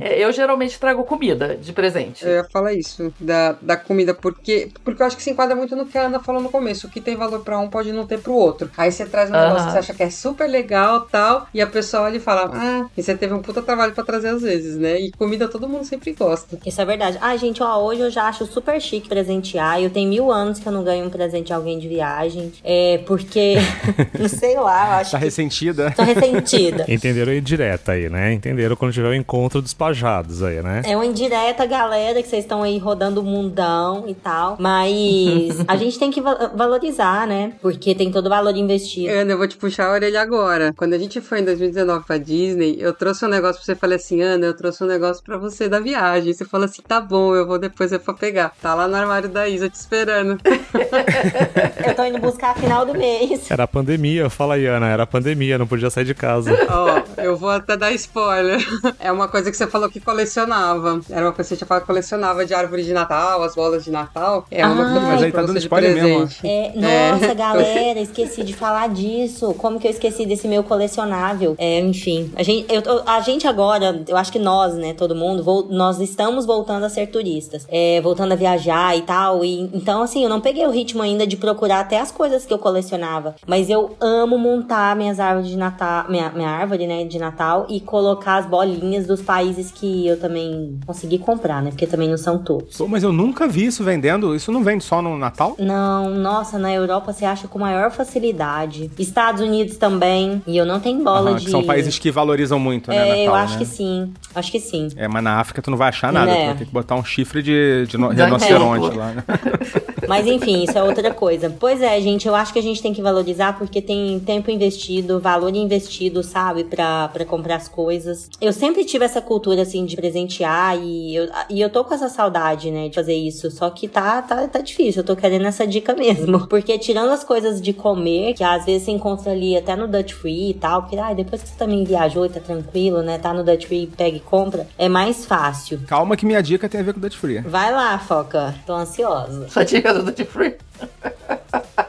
É, Eu geralmente trago comida de presente. Eu ia falar isso, da, da comida, porque, porque eu acho que se enquadra muito no que a Ana falou no começo. O que tem valor pra um pode não ter pro outro. Aí você traz um Aham. negócio que você acha que é super legal tal, e a pessoa olha e fala, ah, e você teve um puta trabalho pra trazer às vezes, né? E comida todo mundo sempre gosta. Isso é verdade. Ah, gente, ó, hoje eu já acho super chique presentear. Eu tenho mil anos que eu não ganho um presente de alguém de viagem. É, porque, não sei lá, eu acho Tá que ressentida? tô ressentida. Entenderam a indireta aí, né? Entenderam quando tiver o encontro dos pajados aí, né? É uma indireta, galera, que vocês estão aí rodando o mundão e tal. Mas a gente tem que va- valorizar, né? Porque tem todo o valor investido. Ana, eu vou te puxar a orelha agora. Quando a gente foi em 2019 pra Disney, eu trouxe um negócio pra você. Falei assim, Ana, eu trouxe um negócio pra você da viagem. Você falou assim, tá bom, eu vou depois é pra pegar. Tá lá no armário da Isa te esperando. Eu tô indo buscar a final do mês. Era a pandemia, fala aí, Ana, era a pandemia, não podia sair de casa. Ó, eu vou até dar spoiler. É uma coisa que você falou que colecionava. Era uma coisa que você tinha falado que colecionava de árvore de Natal, as bolas de Natal. É uma Ah, coisa mas aí tá dando spoiler mesmo, presente. É, nossa, É. galera, esqueci de falar disso. Como que eu esqueci desse meu colecionável? É, enfim, a gente, eu, a gente agora, eu acho que nós, né, todo mundo, vol- nós estamos voltando a ser turistas, é, voltando a viajar e tal. E então, assim, eu não peguei o ritmo ainda de procurar até as coisas que eu colecionava, mas eu amo montar minhas árvores de Natal, minha, minha árvore, né, de Natal e colocar as bolinhas dos países que eu também consegui comprar, né, porque também não são todos. Pô, mas eu nunca vi isso vendendo. Isso não vende só no Natal? Não, nossa, na Europa você acha com maior facilidade. Estados Unidos também. E eu não tenho bola Aham, de. são países que valorizam muito, né, É, Natal, eu acho né? que sim. Acho que sim. É, mas na África tu não vai achar nada. Né. Tu vai ter que botar um chifre de, de rinoceronte lá, né? Mas enfim, isso é outra coisa. Pois é, gente, eu acho que a gente tem que valorizar porque tem tempo investido, valor investido, sabe, pra, pra comprar as coisas. Eu sempre tive essa cultura, assim, de presentear e eu, e eu tô com essa saudade, né, de fazer isso. Só que tá, tá, tá difícil, eu tô querendo essa dica mesmo. Porque tirando as coisas de comer, que às vezes você encontra ali até no Dutch Free e tal, que ah, depois que você também viajou e tá tranquilo, né, tá no Dutch Free, pega e compra, é mais fácil. Calma que minha dica tem a ver com Duty Free. Vai lá, Foca. Tô ansiosa. Sua dica do Duty Free.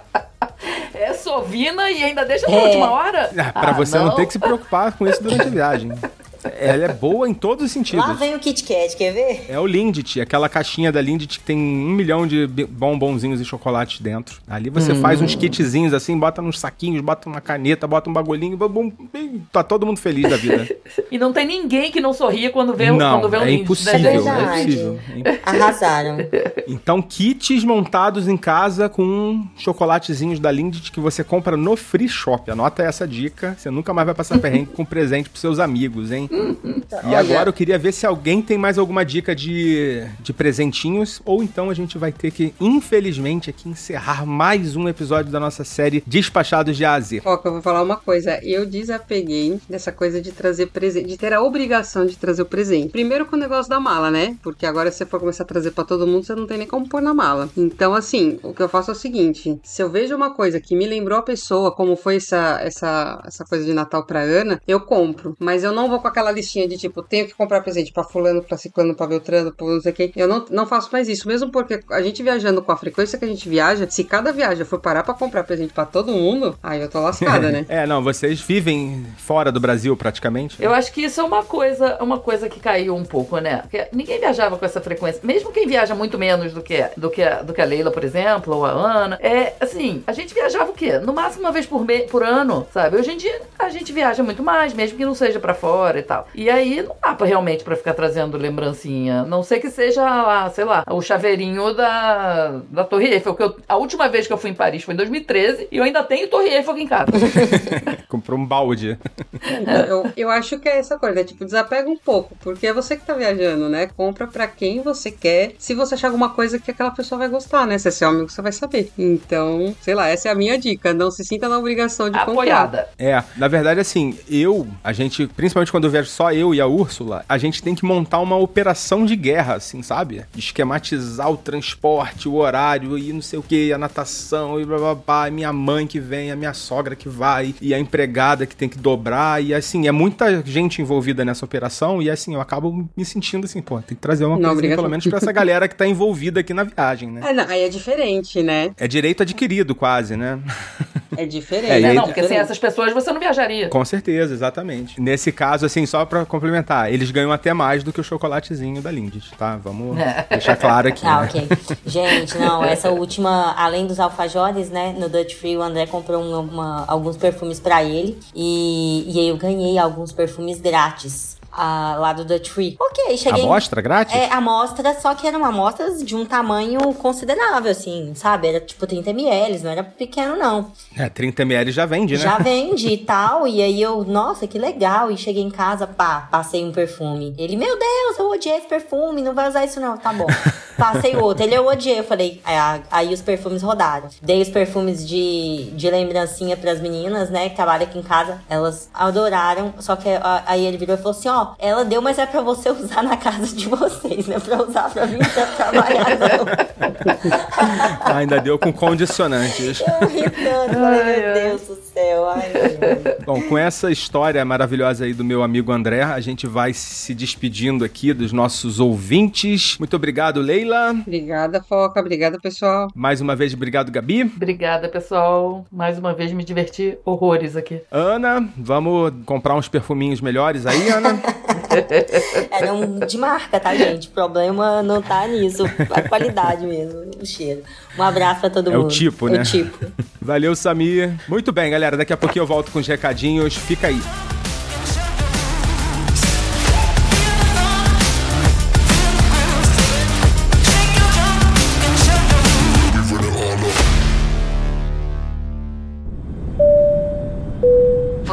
É sovina e ainda deixa pra É. última hora? Ah, pra Ah, você não. ter que se preocupar com isso durante a viagem. Ela é boa em todos os sentidos. Lá vem o Kit Kat, quer ver? É o Lindt, aquela caixinha da Lindt que tem um milhão de bombonzinhos e chocolates dentro. Ali você faz uns kitzinhos assim, bota nos saquinhos, bota uma caneta, bota um bagulhinho, tá todo mundo feliz da vida. E não tem ninguém que não sorria quando vê, um- não, quando vê um é Lindt, impossível, né, é verdade. impossível. Arrasaram. Então, kits montados em casa com chocolatezinhos da Lindt que você compra no Free Shop. Anota essa dica, você nunca mais vai passar perrengue com presente pros seus amigos, hein? E agora eu queria ver se alguém tem mais alguma dica de, de presentinhos, ou então a gente vai ter que, infelizmente, aqui encerrar mais um episódio da nossa série Despachados de A a Z. Foca, eu vou falar uma coisa. Eu desapeguei dessa coisa de trazer presente, de ter a obrigação de trazer o presente. Primeiro com o negócio da mala, né? Porque agora se você for começar a trazer pra todo mundo, você não tem nem como pôr na mala. Então, assim, o que eu faço é o seguinte: se eu vejo uma coisa que me lembrou a pessoa, como foi essa, essa, essa coisa de Natal pra Ana, eu compro. Mas eu não vou com aquela listinha de tipo, tenho que comprar presente pra fulano, pra ciclano, pra beltrano, pra não sei quem. Eu não, não faço mais isso, mesmo porque a gente viajando com a frequência que a gente viaja, se cada viagem for parar pra comprar presente pra todo mundo, aí eu tô lascada, né? É, não, vocês vivem fora do Brasil praticamente. Eu acho que isso é uma coisa, uma coisa que caiu um pouco, né? Porque ninguém viajava com essa frequência. Mesmo quem viaja muito menos do que, do que, a- do que a Leila, por exemplo, ou a Ana. É assim, a gente viajava o quê? No máximo uma vez por, me, por ano, sabe? Hoje em dia a gente viaja muito mais, mesmo que não seja pra fora e tal. E aí não dá pra, realmente pra ficar trazendo lembrancinha. Não sei que seja, lá, sei lá, o chaveirinho da, da Torre Eiffel. Que eu- a última vez que eu fui em Paris foi em 2013 e eu ainda tenho Torre Eiffel aqui em casa. Comprou um balde. Eu, eu acho que é essa coisa, né? Tipo, desapega um pouco, porque é você que tá viajando, né? Compra pra quem você quer. Se você achar alguma coisa que aquela pessoa vai gostar, né? Se é seu amigo, você vai saber. Então, sei lá, essa é a minha dica. Não se sinta na obrigação de comprar. Apoiada. É, na verdade, assim, eu, a gente, principalmente quando eu viajo só eu e a cápsula, a gente tem que montar uma operação de guerra, assim, sabe? Esquematizar o transporte, o horário e não sei o que, a natação e blá blá blá, minha mãe que vem, a minha sogra que vai e a empregada que tem que dobrar e assim, é muita gente envolvida nessa operação e assim, eu acabo me sentindo assim, pô, tem que trazer uma Não, coisa obrigado. pelo menos pra essa galera que tá envolvida aqui na viagem, né? É, não, aí é diferente, né? É direito adquirido quase, né? É diferente. É, e É, não, porque sem essas pessoas você não viajaria. Com certeza, exatamente. Nesse caso, assim, só pra complementar, eles ganham até mais do que o chocolatezinho da Lindes, tá? Vamos É. deixar claro aqui. Ah, né? ok. Gente, não, essa última, além dos alfajores, né? No Dutch Free, o André comprou um- uma- alguns perfumes pra ele. E, e aí eu ganhei alguns perfumes grátis. Ah, lá do Dutch Free. Ok, cheguei. Amostra grátis? É, amostra, só que eram amostras de um tamanho considerável, assim, sabe? Era tipo 30 ml, não era pequeno, não. É, 30 ml já vende, né? Já vende e tal. E aí eu, nossa, que legal. E cheguei em casa, pá, passei um perfume. Ele, meu Deus, eu odiei esse perfume, não vai usar isso não. Tá bom. Passei outro. Ele, eu odiei. Eu falei, aí, aí os perfumes rodaram. Dei os perfumes de, de lembrancinha pras meninas, né, que trabalham aqui em casa. Elas adoraram. Só que aí ele virou e falou assim: ó, ela deu, mas é pra você usar na casa de vocês, não é pra usar pra vir pra trabalhar, não. Ainda deu com condicionantes. Eu ri tanto, falei, meu Deus do céu. Ai. Bom, com essa história maravilhosa aí do meu amigo André, a gente vai se despedindo aqui dos nossos ouvintes. Muito obrigado, Leila. Obrigada, Foca. Obrigada, pessoal. Mais uma vez, obrigado, Gabi. Obrigada, pessoal. Mais uma vez me diverti horrores aqui. Ana, vamos comprar uns perfuminhos melhores aí, Ana? Era um de marca, tá, gente? O problema não tá nisso. A qualidade mesmo, o cheiro. Um abraço pra todo É o mundo. tipo, né? O tipo. Valeu, Samir. Muito bem, galera. Daqui a pouquinho eu volto com os recadinhos. Fica aí.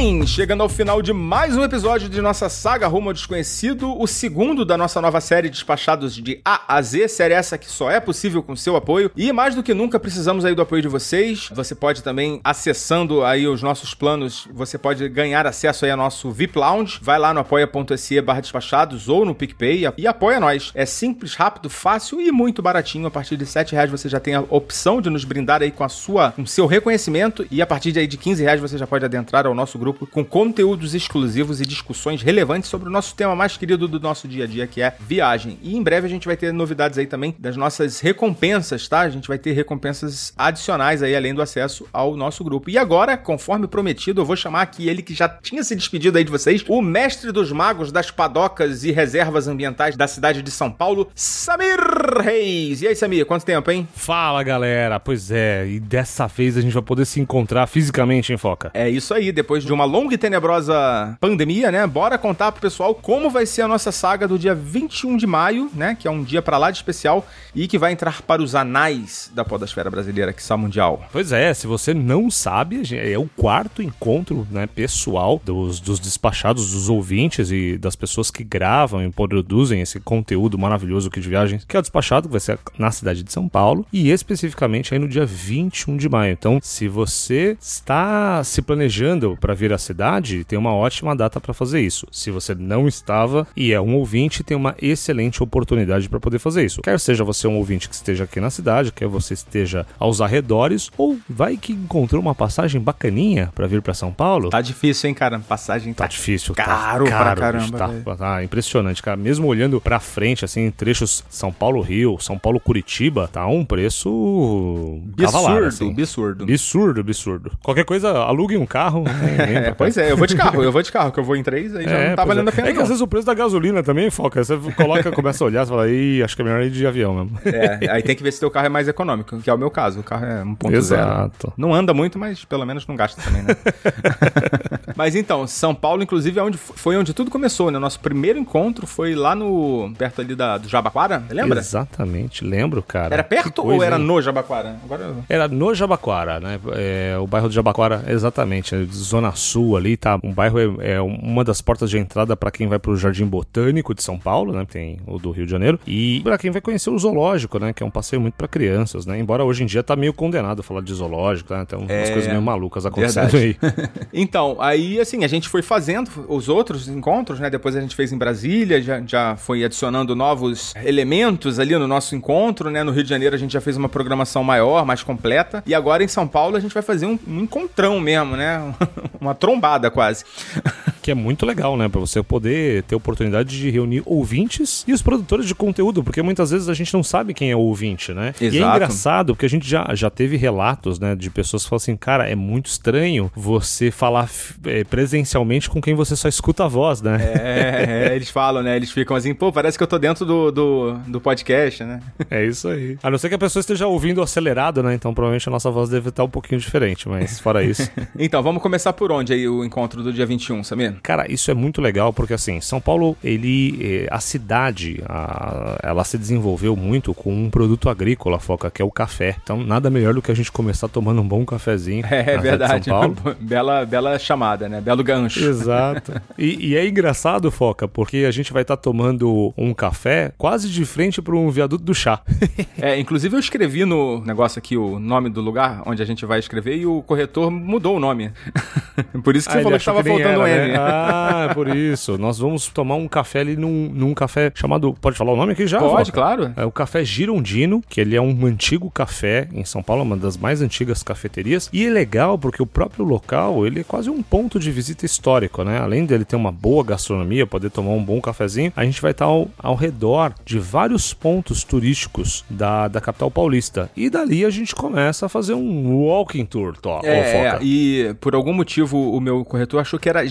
Bem, chegando ao final de mais um episódio de nossa saga Rumo ao Desconhecido, o segundo da nossa nova série Despachados de A a Z, série essa que só é possível com seu apoio. E mais do que nunca precisamos aí do apoio de vocês. Você pode também acessando aí os nossos planos, você pode ganhar acesso aí ao nosso VIP Lounge. Vai lá no apoia.se barra despachados ou no PicPay e apoia nós. É simples, rápido, fácil e muito baratinho. A partir de 7 reais você já tem a opção de nos brindar aí com a sua, com seu reconhecimento e a partir de aí de 15 reais você já pode adentrar ao nosso grupo com conteúdos exclusivos e discussões relevantes sobre o nosso tema mais querido do nosso dia a dia, que é viagem. E em breve a gente vai ter novidades aí também das nossas recompensas, tá? A gente vai ter recompensas adicionais aí além do acesso ao nosso grupo. E agora, conforme prometido, eu vou chamar aqui ele que já tinha se despedido aí de vocês, o mestre dos magos das padocas e reservas ambientais da cidade de São Paulo, Samir Reis. E aí, Samir, quanto tempo, hein? Fala galera, pois é, e dessa vez a gente vai poder se encontrar fisicamente, hein, Foca? É isso aí, depois de uma longa e tenebrosa pandemia, né? Bora contar pro pessoal como vai ser a nossa saga do dia 21 de maio, né? Que é um dia pra lá de especial e que vai entrar para os anais da podosfera brasileira, que são mundial. Pois é, se você não sabe, é o quarto encontro né, pessoal dos, dos despachados, dos ouvintes e das pessoas que gravam e produzem esse conteúdo maravilhoso aqui de viagens, que é o despachado, que vai ser na cidade de São Paulo, e especificamente aí no dia 21 de maio. Então, se você está se planejando para vir à cidade, tem uma ótima data para fazer isso. Se você não estava e é um ouvinte, tem uma excelente oportunidade para poder fazer isso. Quer seja você um ouvinte que esteja aqui na cidade, quer você esteja aos arredores, ou vai que encontrou uma passagem bacaninha para vir para São Paulo. Tá difícil, hein, cara? Passagem Tá difícil, caro tá pra caro, caramba, bicho, tá, tá impressionante, cara. Mesmo olhando pra frente, assim, em trechos São Paulo-Rio, São Paulo-Curitiba, tá um preço Absurdo, assim. absurdo. Absurdo, absurdo. Qualquer coisa, alugue um carro, nem, cá. pois é, eu vou de carro, eu vou de carro, que eu vou em três, aí já não tá pois valendo é. a pena. É que não. às vezes o preço da gasolina também foca. Você coloca, começa a olhar, você fala, ih, acho que é melhor ir de avião mesmo. É, aí tem que ver se teu carro é mais econômico, que é o meu caso. O carro é 1.0. Exato. Não anda muito, mas pelo menos não gasta também, né? mas então, São Paulo, inclusive, é onde, foi onde tudo começou, né? Nosso primeiro encontro foi lá no. perto ali da, do Jabaquara, lembra? Exatamente, lembro, cara. Era perto coisa, ou era hein? no Jabaquara? Agora Era no Jabaquara, né? É, o bairro do Jabaquara, exatamente. é Zona Sul ali, tá? Um bairro é, é uma das portas de entrada para quem vai pro Jardim Botânico de São Paulo, né? Tem o do Rio de Janeiro. E para quem vai conhecer o zoológico, né? Que é um passeio muito para crianças, né? Embora hoje em dia tá meio condenado a falar de zoológico, né? Tem umas É, coisas meio malucas acontecendo aí. Então, aí assim, a gente foi fazendo os outros encontros, né? Depois a gente fez em Brasília, já, já foi adicionando novos elementos ali no nosso encontro, né? No Rio de Janeiro a gente já fez uma programação maior, mais completa. E agora em São Paulo a gente vai fazer um, um encontrão mesmo, né? uma trombada quase. Que é muito legal, né? Pra você poder ter oportunidade de reunir ouvintes e os produtores de conteúdo, porque muitas vezes a gente não sabe quem é o ouvinte, né? E é Exato. engraçado, porque a gente já, já teve relatos, né, de pessoas que falam assim, cara, é muito estranho você falar é, presencialmente com quem você só escuta a voz, né? É, é, eles falam, né? Eles ficam assim, pô, parece que eu tô dentro do, do, do podcast, né? É isso aí. A não ser que a pessoa esteja ouvindo acelerado, né? Então provavelmente a nossa voz deve estar um pouquinho diferente, mas fora isso. Então, vamos começar por onde aí o encontro do dia 21, Samir? Cara, isso é muito legal porque assim, São Paulo, ele, eh, a cidade, a- ela se desenvolveu muito com um produto agrícola, foca, que é o café. Então, nada melhor do que a gente começar tomando um bom cafezinho. É, de verdade. São Paulo. bela, bela chamada, né? Belo gancho. Exato. E, e é engraçado, Foca, porque a gente vai estar tomando um café quase de frente para um viaduto do chá. É, inclusive eu escrevi no negócio aqui o nome do lugar onde a gente vai escrever e o corretor mudou o nome. Por isso que você Ah, ele falou que estava faltando um M. Ah, por isso. Nós vamos tomar um café ali num, num café chamado. Pode falar o nome aqui já? Pode, Foca? claro. É o Café Girondino, que ele é um antigo café em São Paulo, uma das mais antigas cafeterias. E é legal porque o próprio local, ele é quase um ponto de visita histórico, né? Além dele ter uma boa gastronomia, poder tomar um bom cafezinho, a gente vai estar ao, ao redor de vários pontos turísticos da, da capital paulista. E dali a gente começa a fazer um walking tour, tó, ó, É, Foca. e por algum motivo o meu corretor achou que era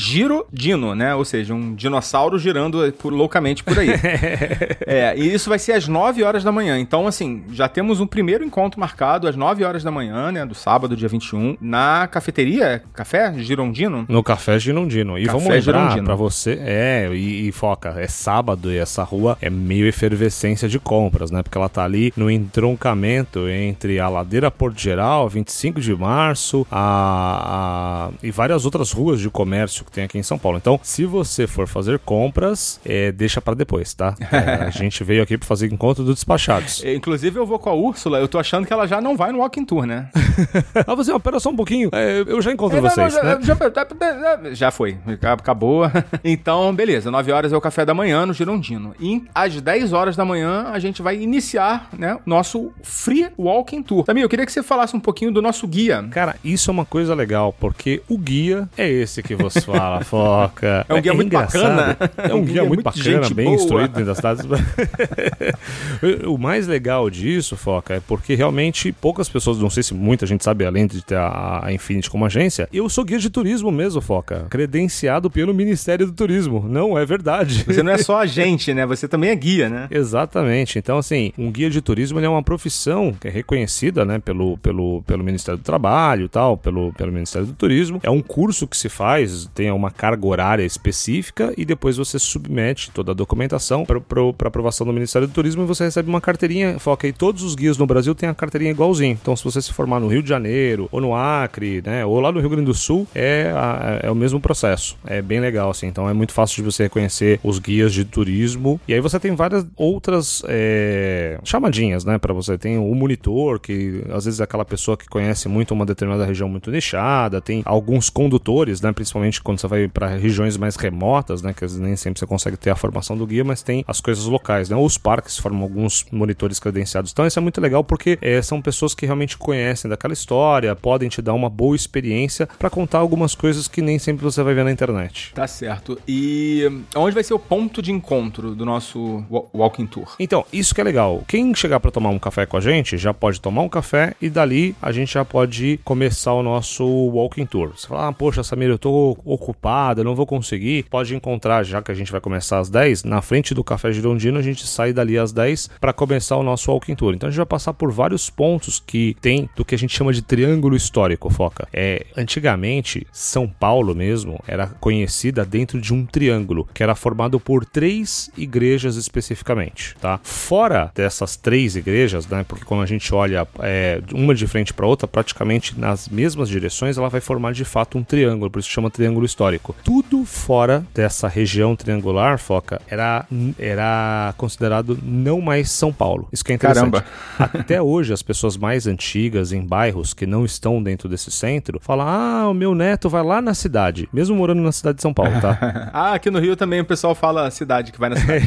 girodino, né? Ou seja, um dinossauro girando por, loucamente por aí. é, e isso vai ser às 9 horas da manhã. Então, assim, já temos um primeiro encontro marcado às 9 horas da manhã, né? Do sábado, dia 21, na cafeteria, café girondino. No Café Girondino. E Café vamos lembrar Girondino. pra você, é, e, e foca, é sábado e essa rua é meio efervescência de compras, né? Porque ela tá ali no entroncamento entre a Ladeira Porto Geral, 25 de março, a, a- e várias outras ruas de comércio que tem aqui em São Paulo. Então, se você for fazer compras, é, deixa pra depois, tá? É, a gente veio aqui pra fazer encontro do Despachados. É, Inclusive, eu vou com a Úrsula, eu tô achando que ela já não vai no Walking Tour, né? ah, você, ó, pera só um pouquinho, é, eu já encontro É, não, vocês, não, né? já, já- já foi, acabou. Então, beleza, 9 horas é o café da manhã no Girondino. E às 10 horas da manhã a gente vai iniciar, né, nosso Free Walking Tour. Também eu queria que você falasse um pouquinho do nosso guia. Cara, isso é uma coisa legal, porque o guia é esse que você fala, Foca. É um guia muito engraçado. bacana. É um guia muito bacana, bem boa. instruído dentro das cidades. o mais legal disso, Foca, é porque realmente poucas pessoas, não sei se muita gente sabe, além de ter a, a Infinity como agência, eu sou guia de turismo mesmo, Foca. Credenciado pelo Ministério do Turismo. Não é verdade. Você não é só agente, né? Você também é guia, né? Exatamente. Então, assim, um guia de turismo é uma profissão que é reconhecida, né, pelo, pelo, pelo Ministério do Trabalho e tal, pelo, pelo Ministério do Turismo. É um curso que se faz, tem uma carga horária específica e depois você submete toda a documentação para aprovação do Ministério do Turismo e você recebe uma carteirinha. Foca aí, todos os guias no Brasil têm a carteirinha igualzinho. Então, se você se formar no Rio de Janeiro, ou no Acre, né, ou lá no Rio Grande do Sul, é, a- é o mesmo processo. É bem legal, assim. Então, é muito fácil de você reconhecer os guias de turismo. E aí você tem várias outras é, chamadinhas, né, para você. Tem o monitor, que às vezes é aquela pessoa que conhece muito uma determinada região muito nichada. Tem alguns condutores, né, principalmente quando você vai para regiões mais remotas, né? Que nem sempre você consegue ter a formação do guia, mas tem as coisas locais, né? Os parques formam alguns monitores credenciados. Então isso é muito legal porque é, são pessoas que realmente conhecem daquela história, podem te dar uma boa experiência para contar algumas coisas que nem sempre você vai ver na internet. Tá certo. E onde vai ser o ponto de encontro do nosso Walking Tour? Então, isso que é legal. Quem chegar para tomar um café com a gente já pode tomar um café e dali a gente já pode começar o nosso Walking Tour. Você fala, ah, poxa, Samir, eu tô ocupado, eu não vou conseguir. Pode encontrar, já que a gente vai começar às 10, na frente do Café Girondino, a gente sai dali às 10 para começar o nosso Walking Tour. Então a gente vai passar por vários pontos que tem do que a gente chama de triângulo histórico, foca. É, antigamente, São Paulo mesmo era conhecida dentro de um triângulo, que era formado por três igrejas especificamente, tá? Fora dessas três igrejas, né, porque quando a gente olha é, uma de frente para outra, praticamente nas mesmas direções, ela vai formar de fato um triângulo, por isso chama triângulo histórico. Tudo fora dessa região triangular, foca, era, era considerado não mais São Paulo. Isso que é interessante. Caramba. Até hoje, as pessoas mais antigas em bairros que não estão dentro desse centro falam: ah, o meu neto vai lá na cidade, mesmo morando na cidade de São Paulo, tá? ah, aqui no Rio também o pessoal fala cidade que vai na cidade.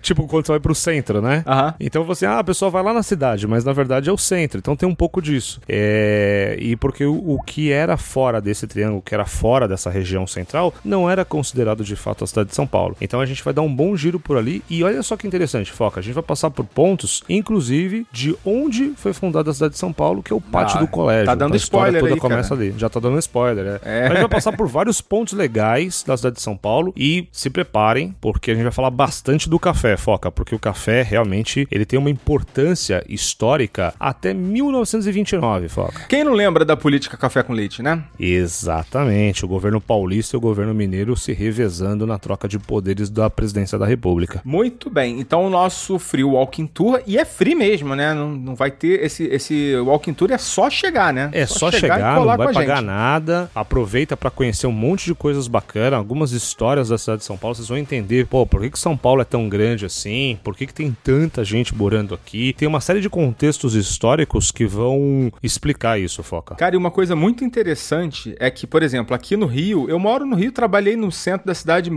tipo, quando você vai pro centro, né? Uhum. Então você, ah, a pessoa vai lá na cidade, mas na verdade é o centro. Então tem um pouco disso. É... E porque o, o que era fora desse triângulo, que era fora dessa região central, não era considerado de fato a cidade de São Paulo. Então a gente vai dar um bom giro por ali. E olha só que interessante, Foca. A gente vai passar por pontos, inclusive, de onde foi fundada a cidade de São Paulo, que é o pátio ah, do colégio. Tá dando então, spoiler toda aí, começa cara. ali. Já tá dando spoiler, né? É. A gente vai passar por vários pontos legais da cidade de São Paulo e se preparem, porque a gente vai falar bastante do café, Foca, porque o café realmente ele tem uma importância histórica até 1929, Foca. Quem não lembra da política café com leite, né? Exatamente. O governo paulista e o governo mineiro se revezando na troca de poderes da presidência da República. Muito bem. Então o nosso Free Walking Tour, e é free mesmo, né? Não, não vai ter esse, esse Walking Tour, é só chegar, né? É só, só chegar, chegar não vai pagar gente. nada. Aproveita para conhecer um monte de coisas bacanas, algumas histórias da cidade de São Paulo. Vocês vão entender, pô, por que, que São Paulo é tão grande assim? Por que, que tem tanta gente morando aqui? Tem uma série de contextos históricos que vão explicar isso, Foca. Cara, e uma coisa muito interessante é que, por exemplo, aqui no Rio, eu moro no Rio, trabalhei no centro da cidade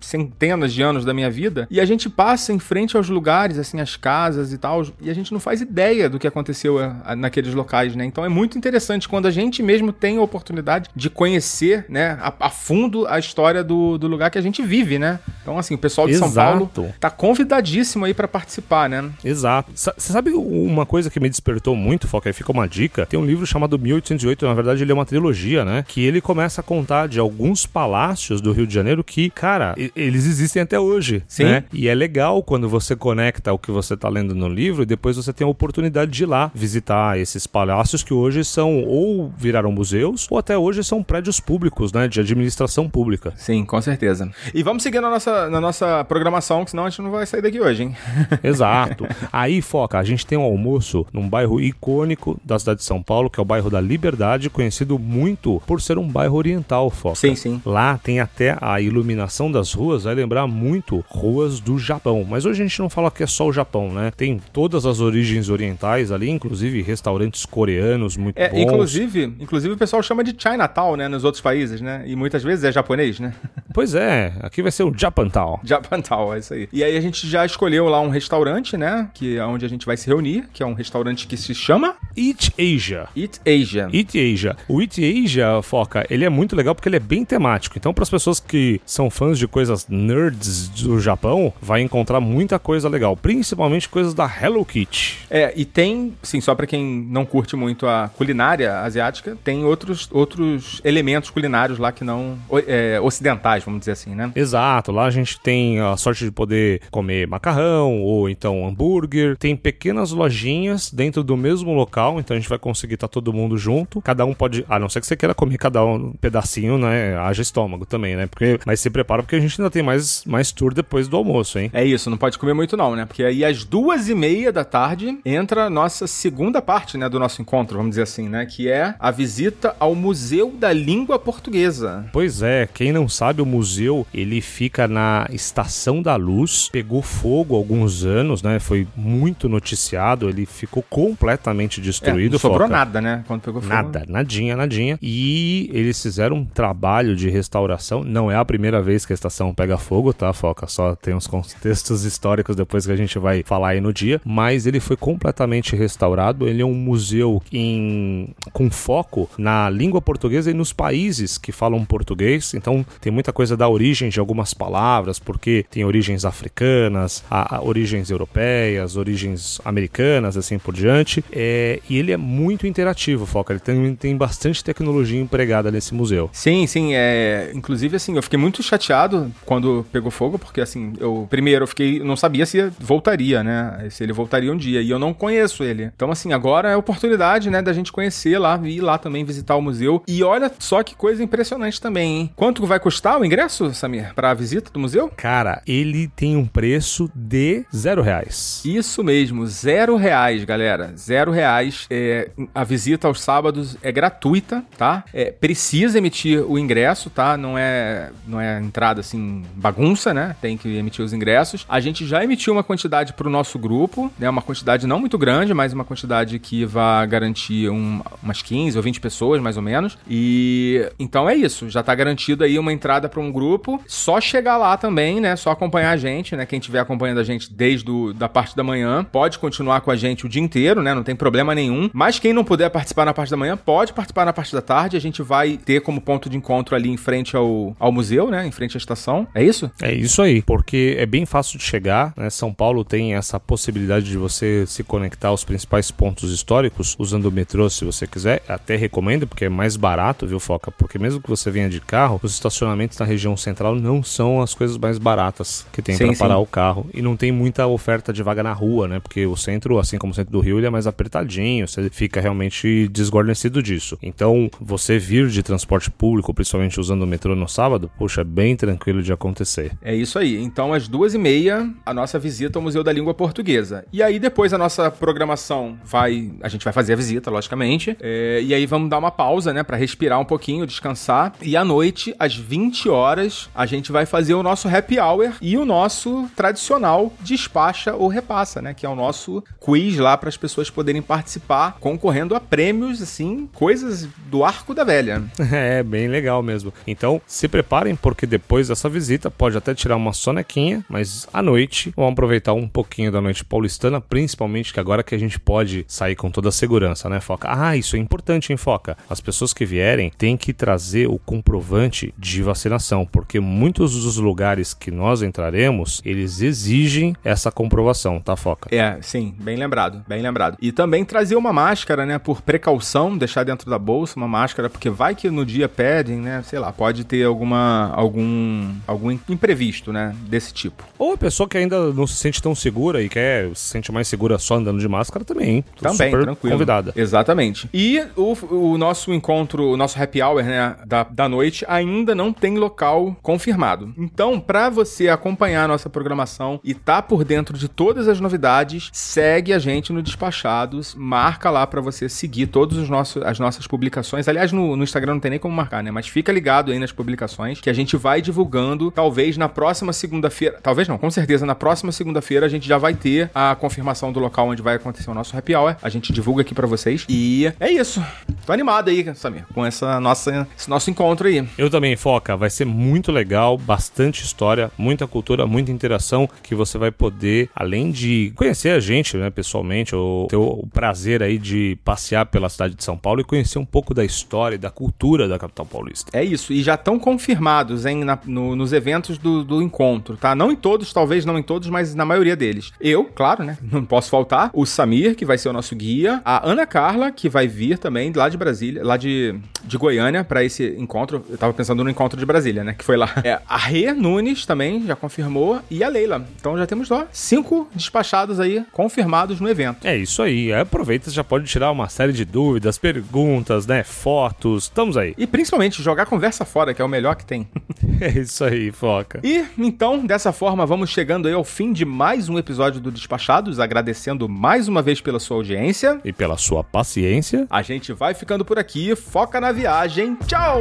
centenas de anos da minha vida, e a gente passa em frente aos lugares, assim, as casas e tal, e a gente não faz ideia do que aconteceu eh, naqueles locais, né? Então é muito interessante quando a gente mesmo tem a oportunidade de conhecer, né, a, a fundo a história do, do lugar que a gente vive, né? Então, assim, o pessoal de Exato. São Paulo tá convidadíssimo aí para participar, né? Exato. Você sabe uma coisa que me despertou muito, Foca, aí fica uma dica. Tem um livro chamado 1808, na verdade ele é uma trilogia, né? Que ele começa a contar de alguns palácios do Rio de Janeiro que, cara, eles existem até hoje. Sim. Né? E é legal quando você conecta o que você tá lendo no livro e depois você tem a oportunidade de ir lá visitar esses palácios que hoje são ou viraram museus ou até hoje são prédios públicos, né? De administração pública. Sim, com certeza. E vamos seguir na nossa, na nossa programação, que senão a gente não vai sair daqui hoje, hein? Exato. Aí, Foca, a gente tem um almoço num bairro icônico da cidade de São Paulo, que é o bairro da Liberdade, conhecido muito por ser um bairro oriental, Foca. Sim, sim. Lá tem até a iluminação das ruas, vai lembrar muito ruas do Japão. Mas hoje a gente não fala que é só o Japão, né? Tem todas as origens orientais ali, inclusive restaurantes coreanos muito é, bons. Inclusive, inclusive o pessoal chama de Chinatown, né? Nos outros países, né? E muitas vezes é japonês, né? Pois é, aqui vai ser o Japantown. Japantown, é isso aí. E aí a gente já escolheu lá um restaurante, né? Que é onde a gente vai se reunir, que é um restaurante que se chama Eat Asia. Eat Asia. Eat Asia. O Eat Asia, Foca, ele é muito legal porque ele é bem temático. Então, para as pessoas que são fãs de coisas nerds do Japão, vai encontrar muita coisa legal, principalmente coisas da Hello Kitty. É, e tem, sim, só para quem não curte muito a culinária asiática, tem outros, outros elementos culinários lá que não é, ocidentais, vamos dizer assim, né? Exato, lá a gente tem a sorte de poder comer macarrão ou então hambúrguer. Tem pequenas lojinhas dentro do mesmo local, então a gente vai conseguir estar tá todo mundo junto. Cada um pode, a não ser que você queira comer cada um pedacinho, né? Haja estômago também, né? Porque, mas se prepara porque a gente ainda tem mais, mais tour depois do almoço, hein? É isso, não pode comer muito não, né? Porque aí às duas e meia da tarde entra a nossa segunda parte, né, do nosso encontro, vamos dizer assim, né? Que é a visita ao Museu da Língua Portuguesa. Pois é, quem não sabe, o museu, ele fica na Estação da Luz, pegou fogo há alguns anos, né? Foi muito noticiado, ele ficou completamente destruído. É, não sobrou Foca. nada, né? Quando pegou fogo. Nada, nadinha, nadinha. E eles fizeram um trabalho de restauração. Não é a primeira vez que a estação pega fogo, tá, Foca? Só tem uns contextos históricos depois que a gente vai falar aí no dia. Mas ele foi completamente restaurado. Ele é um museu em... com foco na língua portuguesa e nos países que falam português. Então tem muita coisa da origem de algumas palavras, porque tem origens africanas, a, a origens europeias, origens americanas, assim por diante. É, e ele é muito interativo, Foca. Ele tem, tem bastante tecnologia empregada nesse museu. Sim, sim, é. Inclusive, assim, eu fiquei muito chateado quando pegou fogo, porque assim, eu primeiro eu fiquei. não sabia se voltaria, né? Se ele voltaria um dia. E eu não conheço ele. Então, assim, agora é a oportunidade, né, da gente conhecer lá, ir lá também visitar o museu. E olha só que coisa impressionante também, hein? Quanto vai custar o ingresso, Samir, pra visita do museu? Cara, ele tem um preço de zero reais. Isso mesmo, zero reais, galera. Zero reais. É, a visita aos sábados é gratuita, tá? É, precisa emitir o ingresso, tá? Não é, não é entrada assim bagunça, né? Tem que emitir os ingressos. A gente já emitiu uma quantidade para o nosso grupo, né? Uma quantidade não muito grande, mas uma quantidade que vai garantir um- umas 15 ou 20 pessoas, mais ou menos. E então é isso. Já tá garantido aí uma entrada para um grupo. Só chegar lá também, né? Só acompanhar a gente, né? Quem estiver acompanhando a gente desde o, da parte da manhã pode continuar com a gente o dia inteiro, né? Não tem problema nenhum. Mas quem não puder participar na parte da manhã pode participar na parte da tarde. A gente vai ter como ponto de encontro ali em frente ao, ao museu, né? Em frente à estação. É isso? É isso aí, porque é bem fácil de chegar, né? São Paulo tem essa possibilidade de você se conectar aos principais pontos históricos usando o metrô, se você quiser. Até recomendo, porque é mais barato, viu, Foca? Porque mesmo que você venha de carro, os estacionamentos na região central não são as coisas mais baratas que tem para parar sim. o carro. E não tem muita oferta de vaga na rua, né? Porque o centro, assim como o centro do Rio, ele é mais apertadinho, você fica realmente desguarnecido disso. Então, você vir de transporte público, principalmente usando o metrô no sábado, poxa, é bem tranquilo de acontecer. É isso aí. Então, às duas e meia, a nossa visita ao Museu da Língua Portuguesa. E aí, depois, a nossa programação vai. A gente vai fazer a visita, logicamente. É, e aí, vamos dar uma pausa, né? Pra respirar um pouquinho, descansar. E à noite, às 20 horas, a gente vai fazer o nosso happy hour e o nosso tradicional despacha ou repassa, né? Que é o nosso quiz lá para as pessoas poderem participar, concorrendo a prêmios, assim, coisas do arco da velha. É, bem legal mesmo. Então, se preparem, porque depois dessa visita pode até tirar uma sonequinha, mas à noite vamos aproveitar um pouquinho da noite paulistana, principalmente que agora que a gente pode sair com toda a segurança, né, Foca? Ah, isso é importante, hein, Foca? As pessoas que vierem têm que trazer o comprovante de vacinação, porque muitos dos lugares que nós entraremos, eles exigem essa comprovação, tá, Foca? É, sim, bem lembrado, bem lembrado. E também trazer uma máscara, né, por precaução, deixar dentro da bolsa uma máscara, porque vai que no dia pedem, né, sei lá, pode ter alguma algum algum imprevisto, né, desse tipo. Ou a pessoa que ainda não se sente tão segura e quer se sente mais segura só andando de máscara também, hein? Tô Também, tranquilo. convidada. Exatamente. E o, o nosso encontro, o nosso happy hour, né, da, da noite, ainda não tem local confirmado. Então, pra você acompanhar a nossa programação e tá por dentro de todas as novidades, segue a gente no Despachados, marca lá pra você seguir todas as nossas publicações. Aliás, no, no Instagram não tem nem como marcar, né, mas fica ligado aí nas publicações que a gente vai divulgando, talvez na próxima segunda-feira, talvez não, com certeza na próxima segunda-feira a gente já vai ter a confirmação do local onde vai acontecer o nosso happy hour. A gente divulga aqui pra vocês. E é isso. Tô animado aí, Samir, com essa nossa, esse nosso encontro aí. Eu também, Foca. Vai ser muito legal, bastante história, muita cultura, muita interação que você vai poder, além de conhecer a gente, né, pessoalmente, ou ter o prazer aí de passear pela cidade de São Paulo e conhecer um pouco da história e da cultura da capital paulista. É isso, e já estão confirmados hein, na- no- nos eventos do, do encontro, tá? Não em todos, talvez não em todos, mas na maioria deles. Eu, claro, né? Não posso faltar. O Samir, que vai ser o nosso guia. A Ana Carla, que vai vir também lá de Brasília, lá de, de Goiânia, pra esse encontro. Eu tava pensando no encontro de Brasília, né? Que foi lá. É, a Rê Nunes também já confirmou. E a Leila. Então já temos lá cinco despachados aí confirmados no evento. É isso aí. Aí Aproveita, aproveita, já pode tirar uma série de dúvidas, perguntas, né? Fotos, estamos aí. E principalmente jogar conversa fora, que é o melhor que tem. é isso aí, foca. E então, dessa forma, vamos chegando aí ao fim de mais um episódio do Despachados, agradecendo mais uma vez pela sua audiência e pela sua paciência. A gente vai ficando por aqui, foca na viagem. Tchau!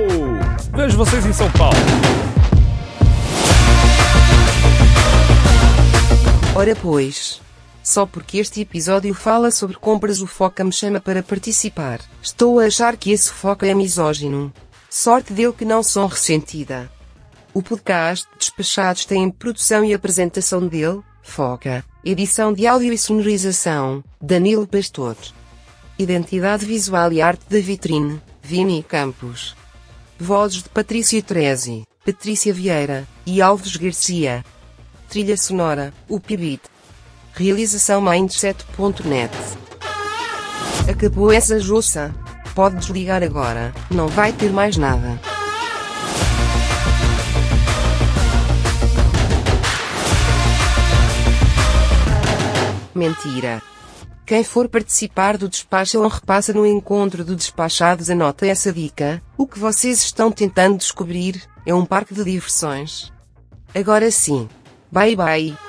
Vejo vocês em São Paulo. Ora pois. Só porque este episódio fala sobre compras o Foca me chama para participar. Estou a achar que esse Foca é misógino. Sorte dele que não sou ressentida. O podcast Despachados tem produção e apresentação dele, Foca. Edição de áudio e sonorização, Danilo Pastor. Identidade visual e arte da vitrine, Vini Campos. Vozes de Patrícia Trezi, Patrícia Vieira e Alves Garcia. Trilha sonora, o Pibit. Realização Mindset.net. Acabou essa jossa. Pode desligar agora, não vai ter mais nada. Mentira. Quem for participar do despacho ou repassa no encontro do despachados anota essa dica. O que vocês estão tentando descobrir é um parque de diversões. Agora sim. Bye bye.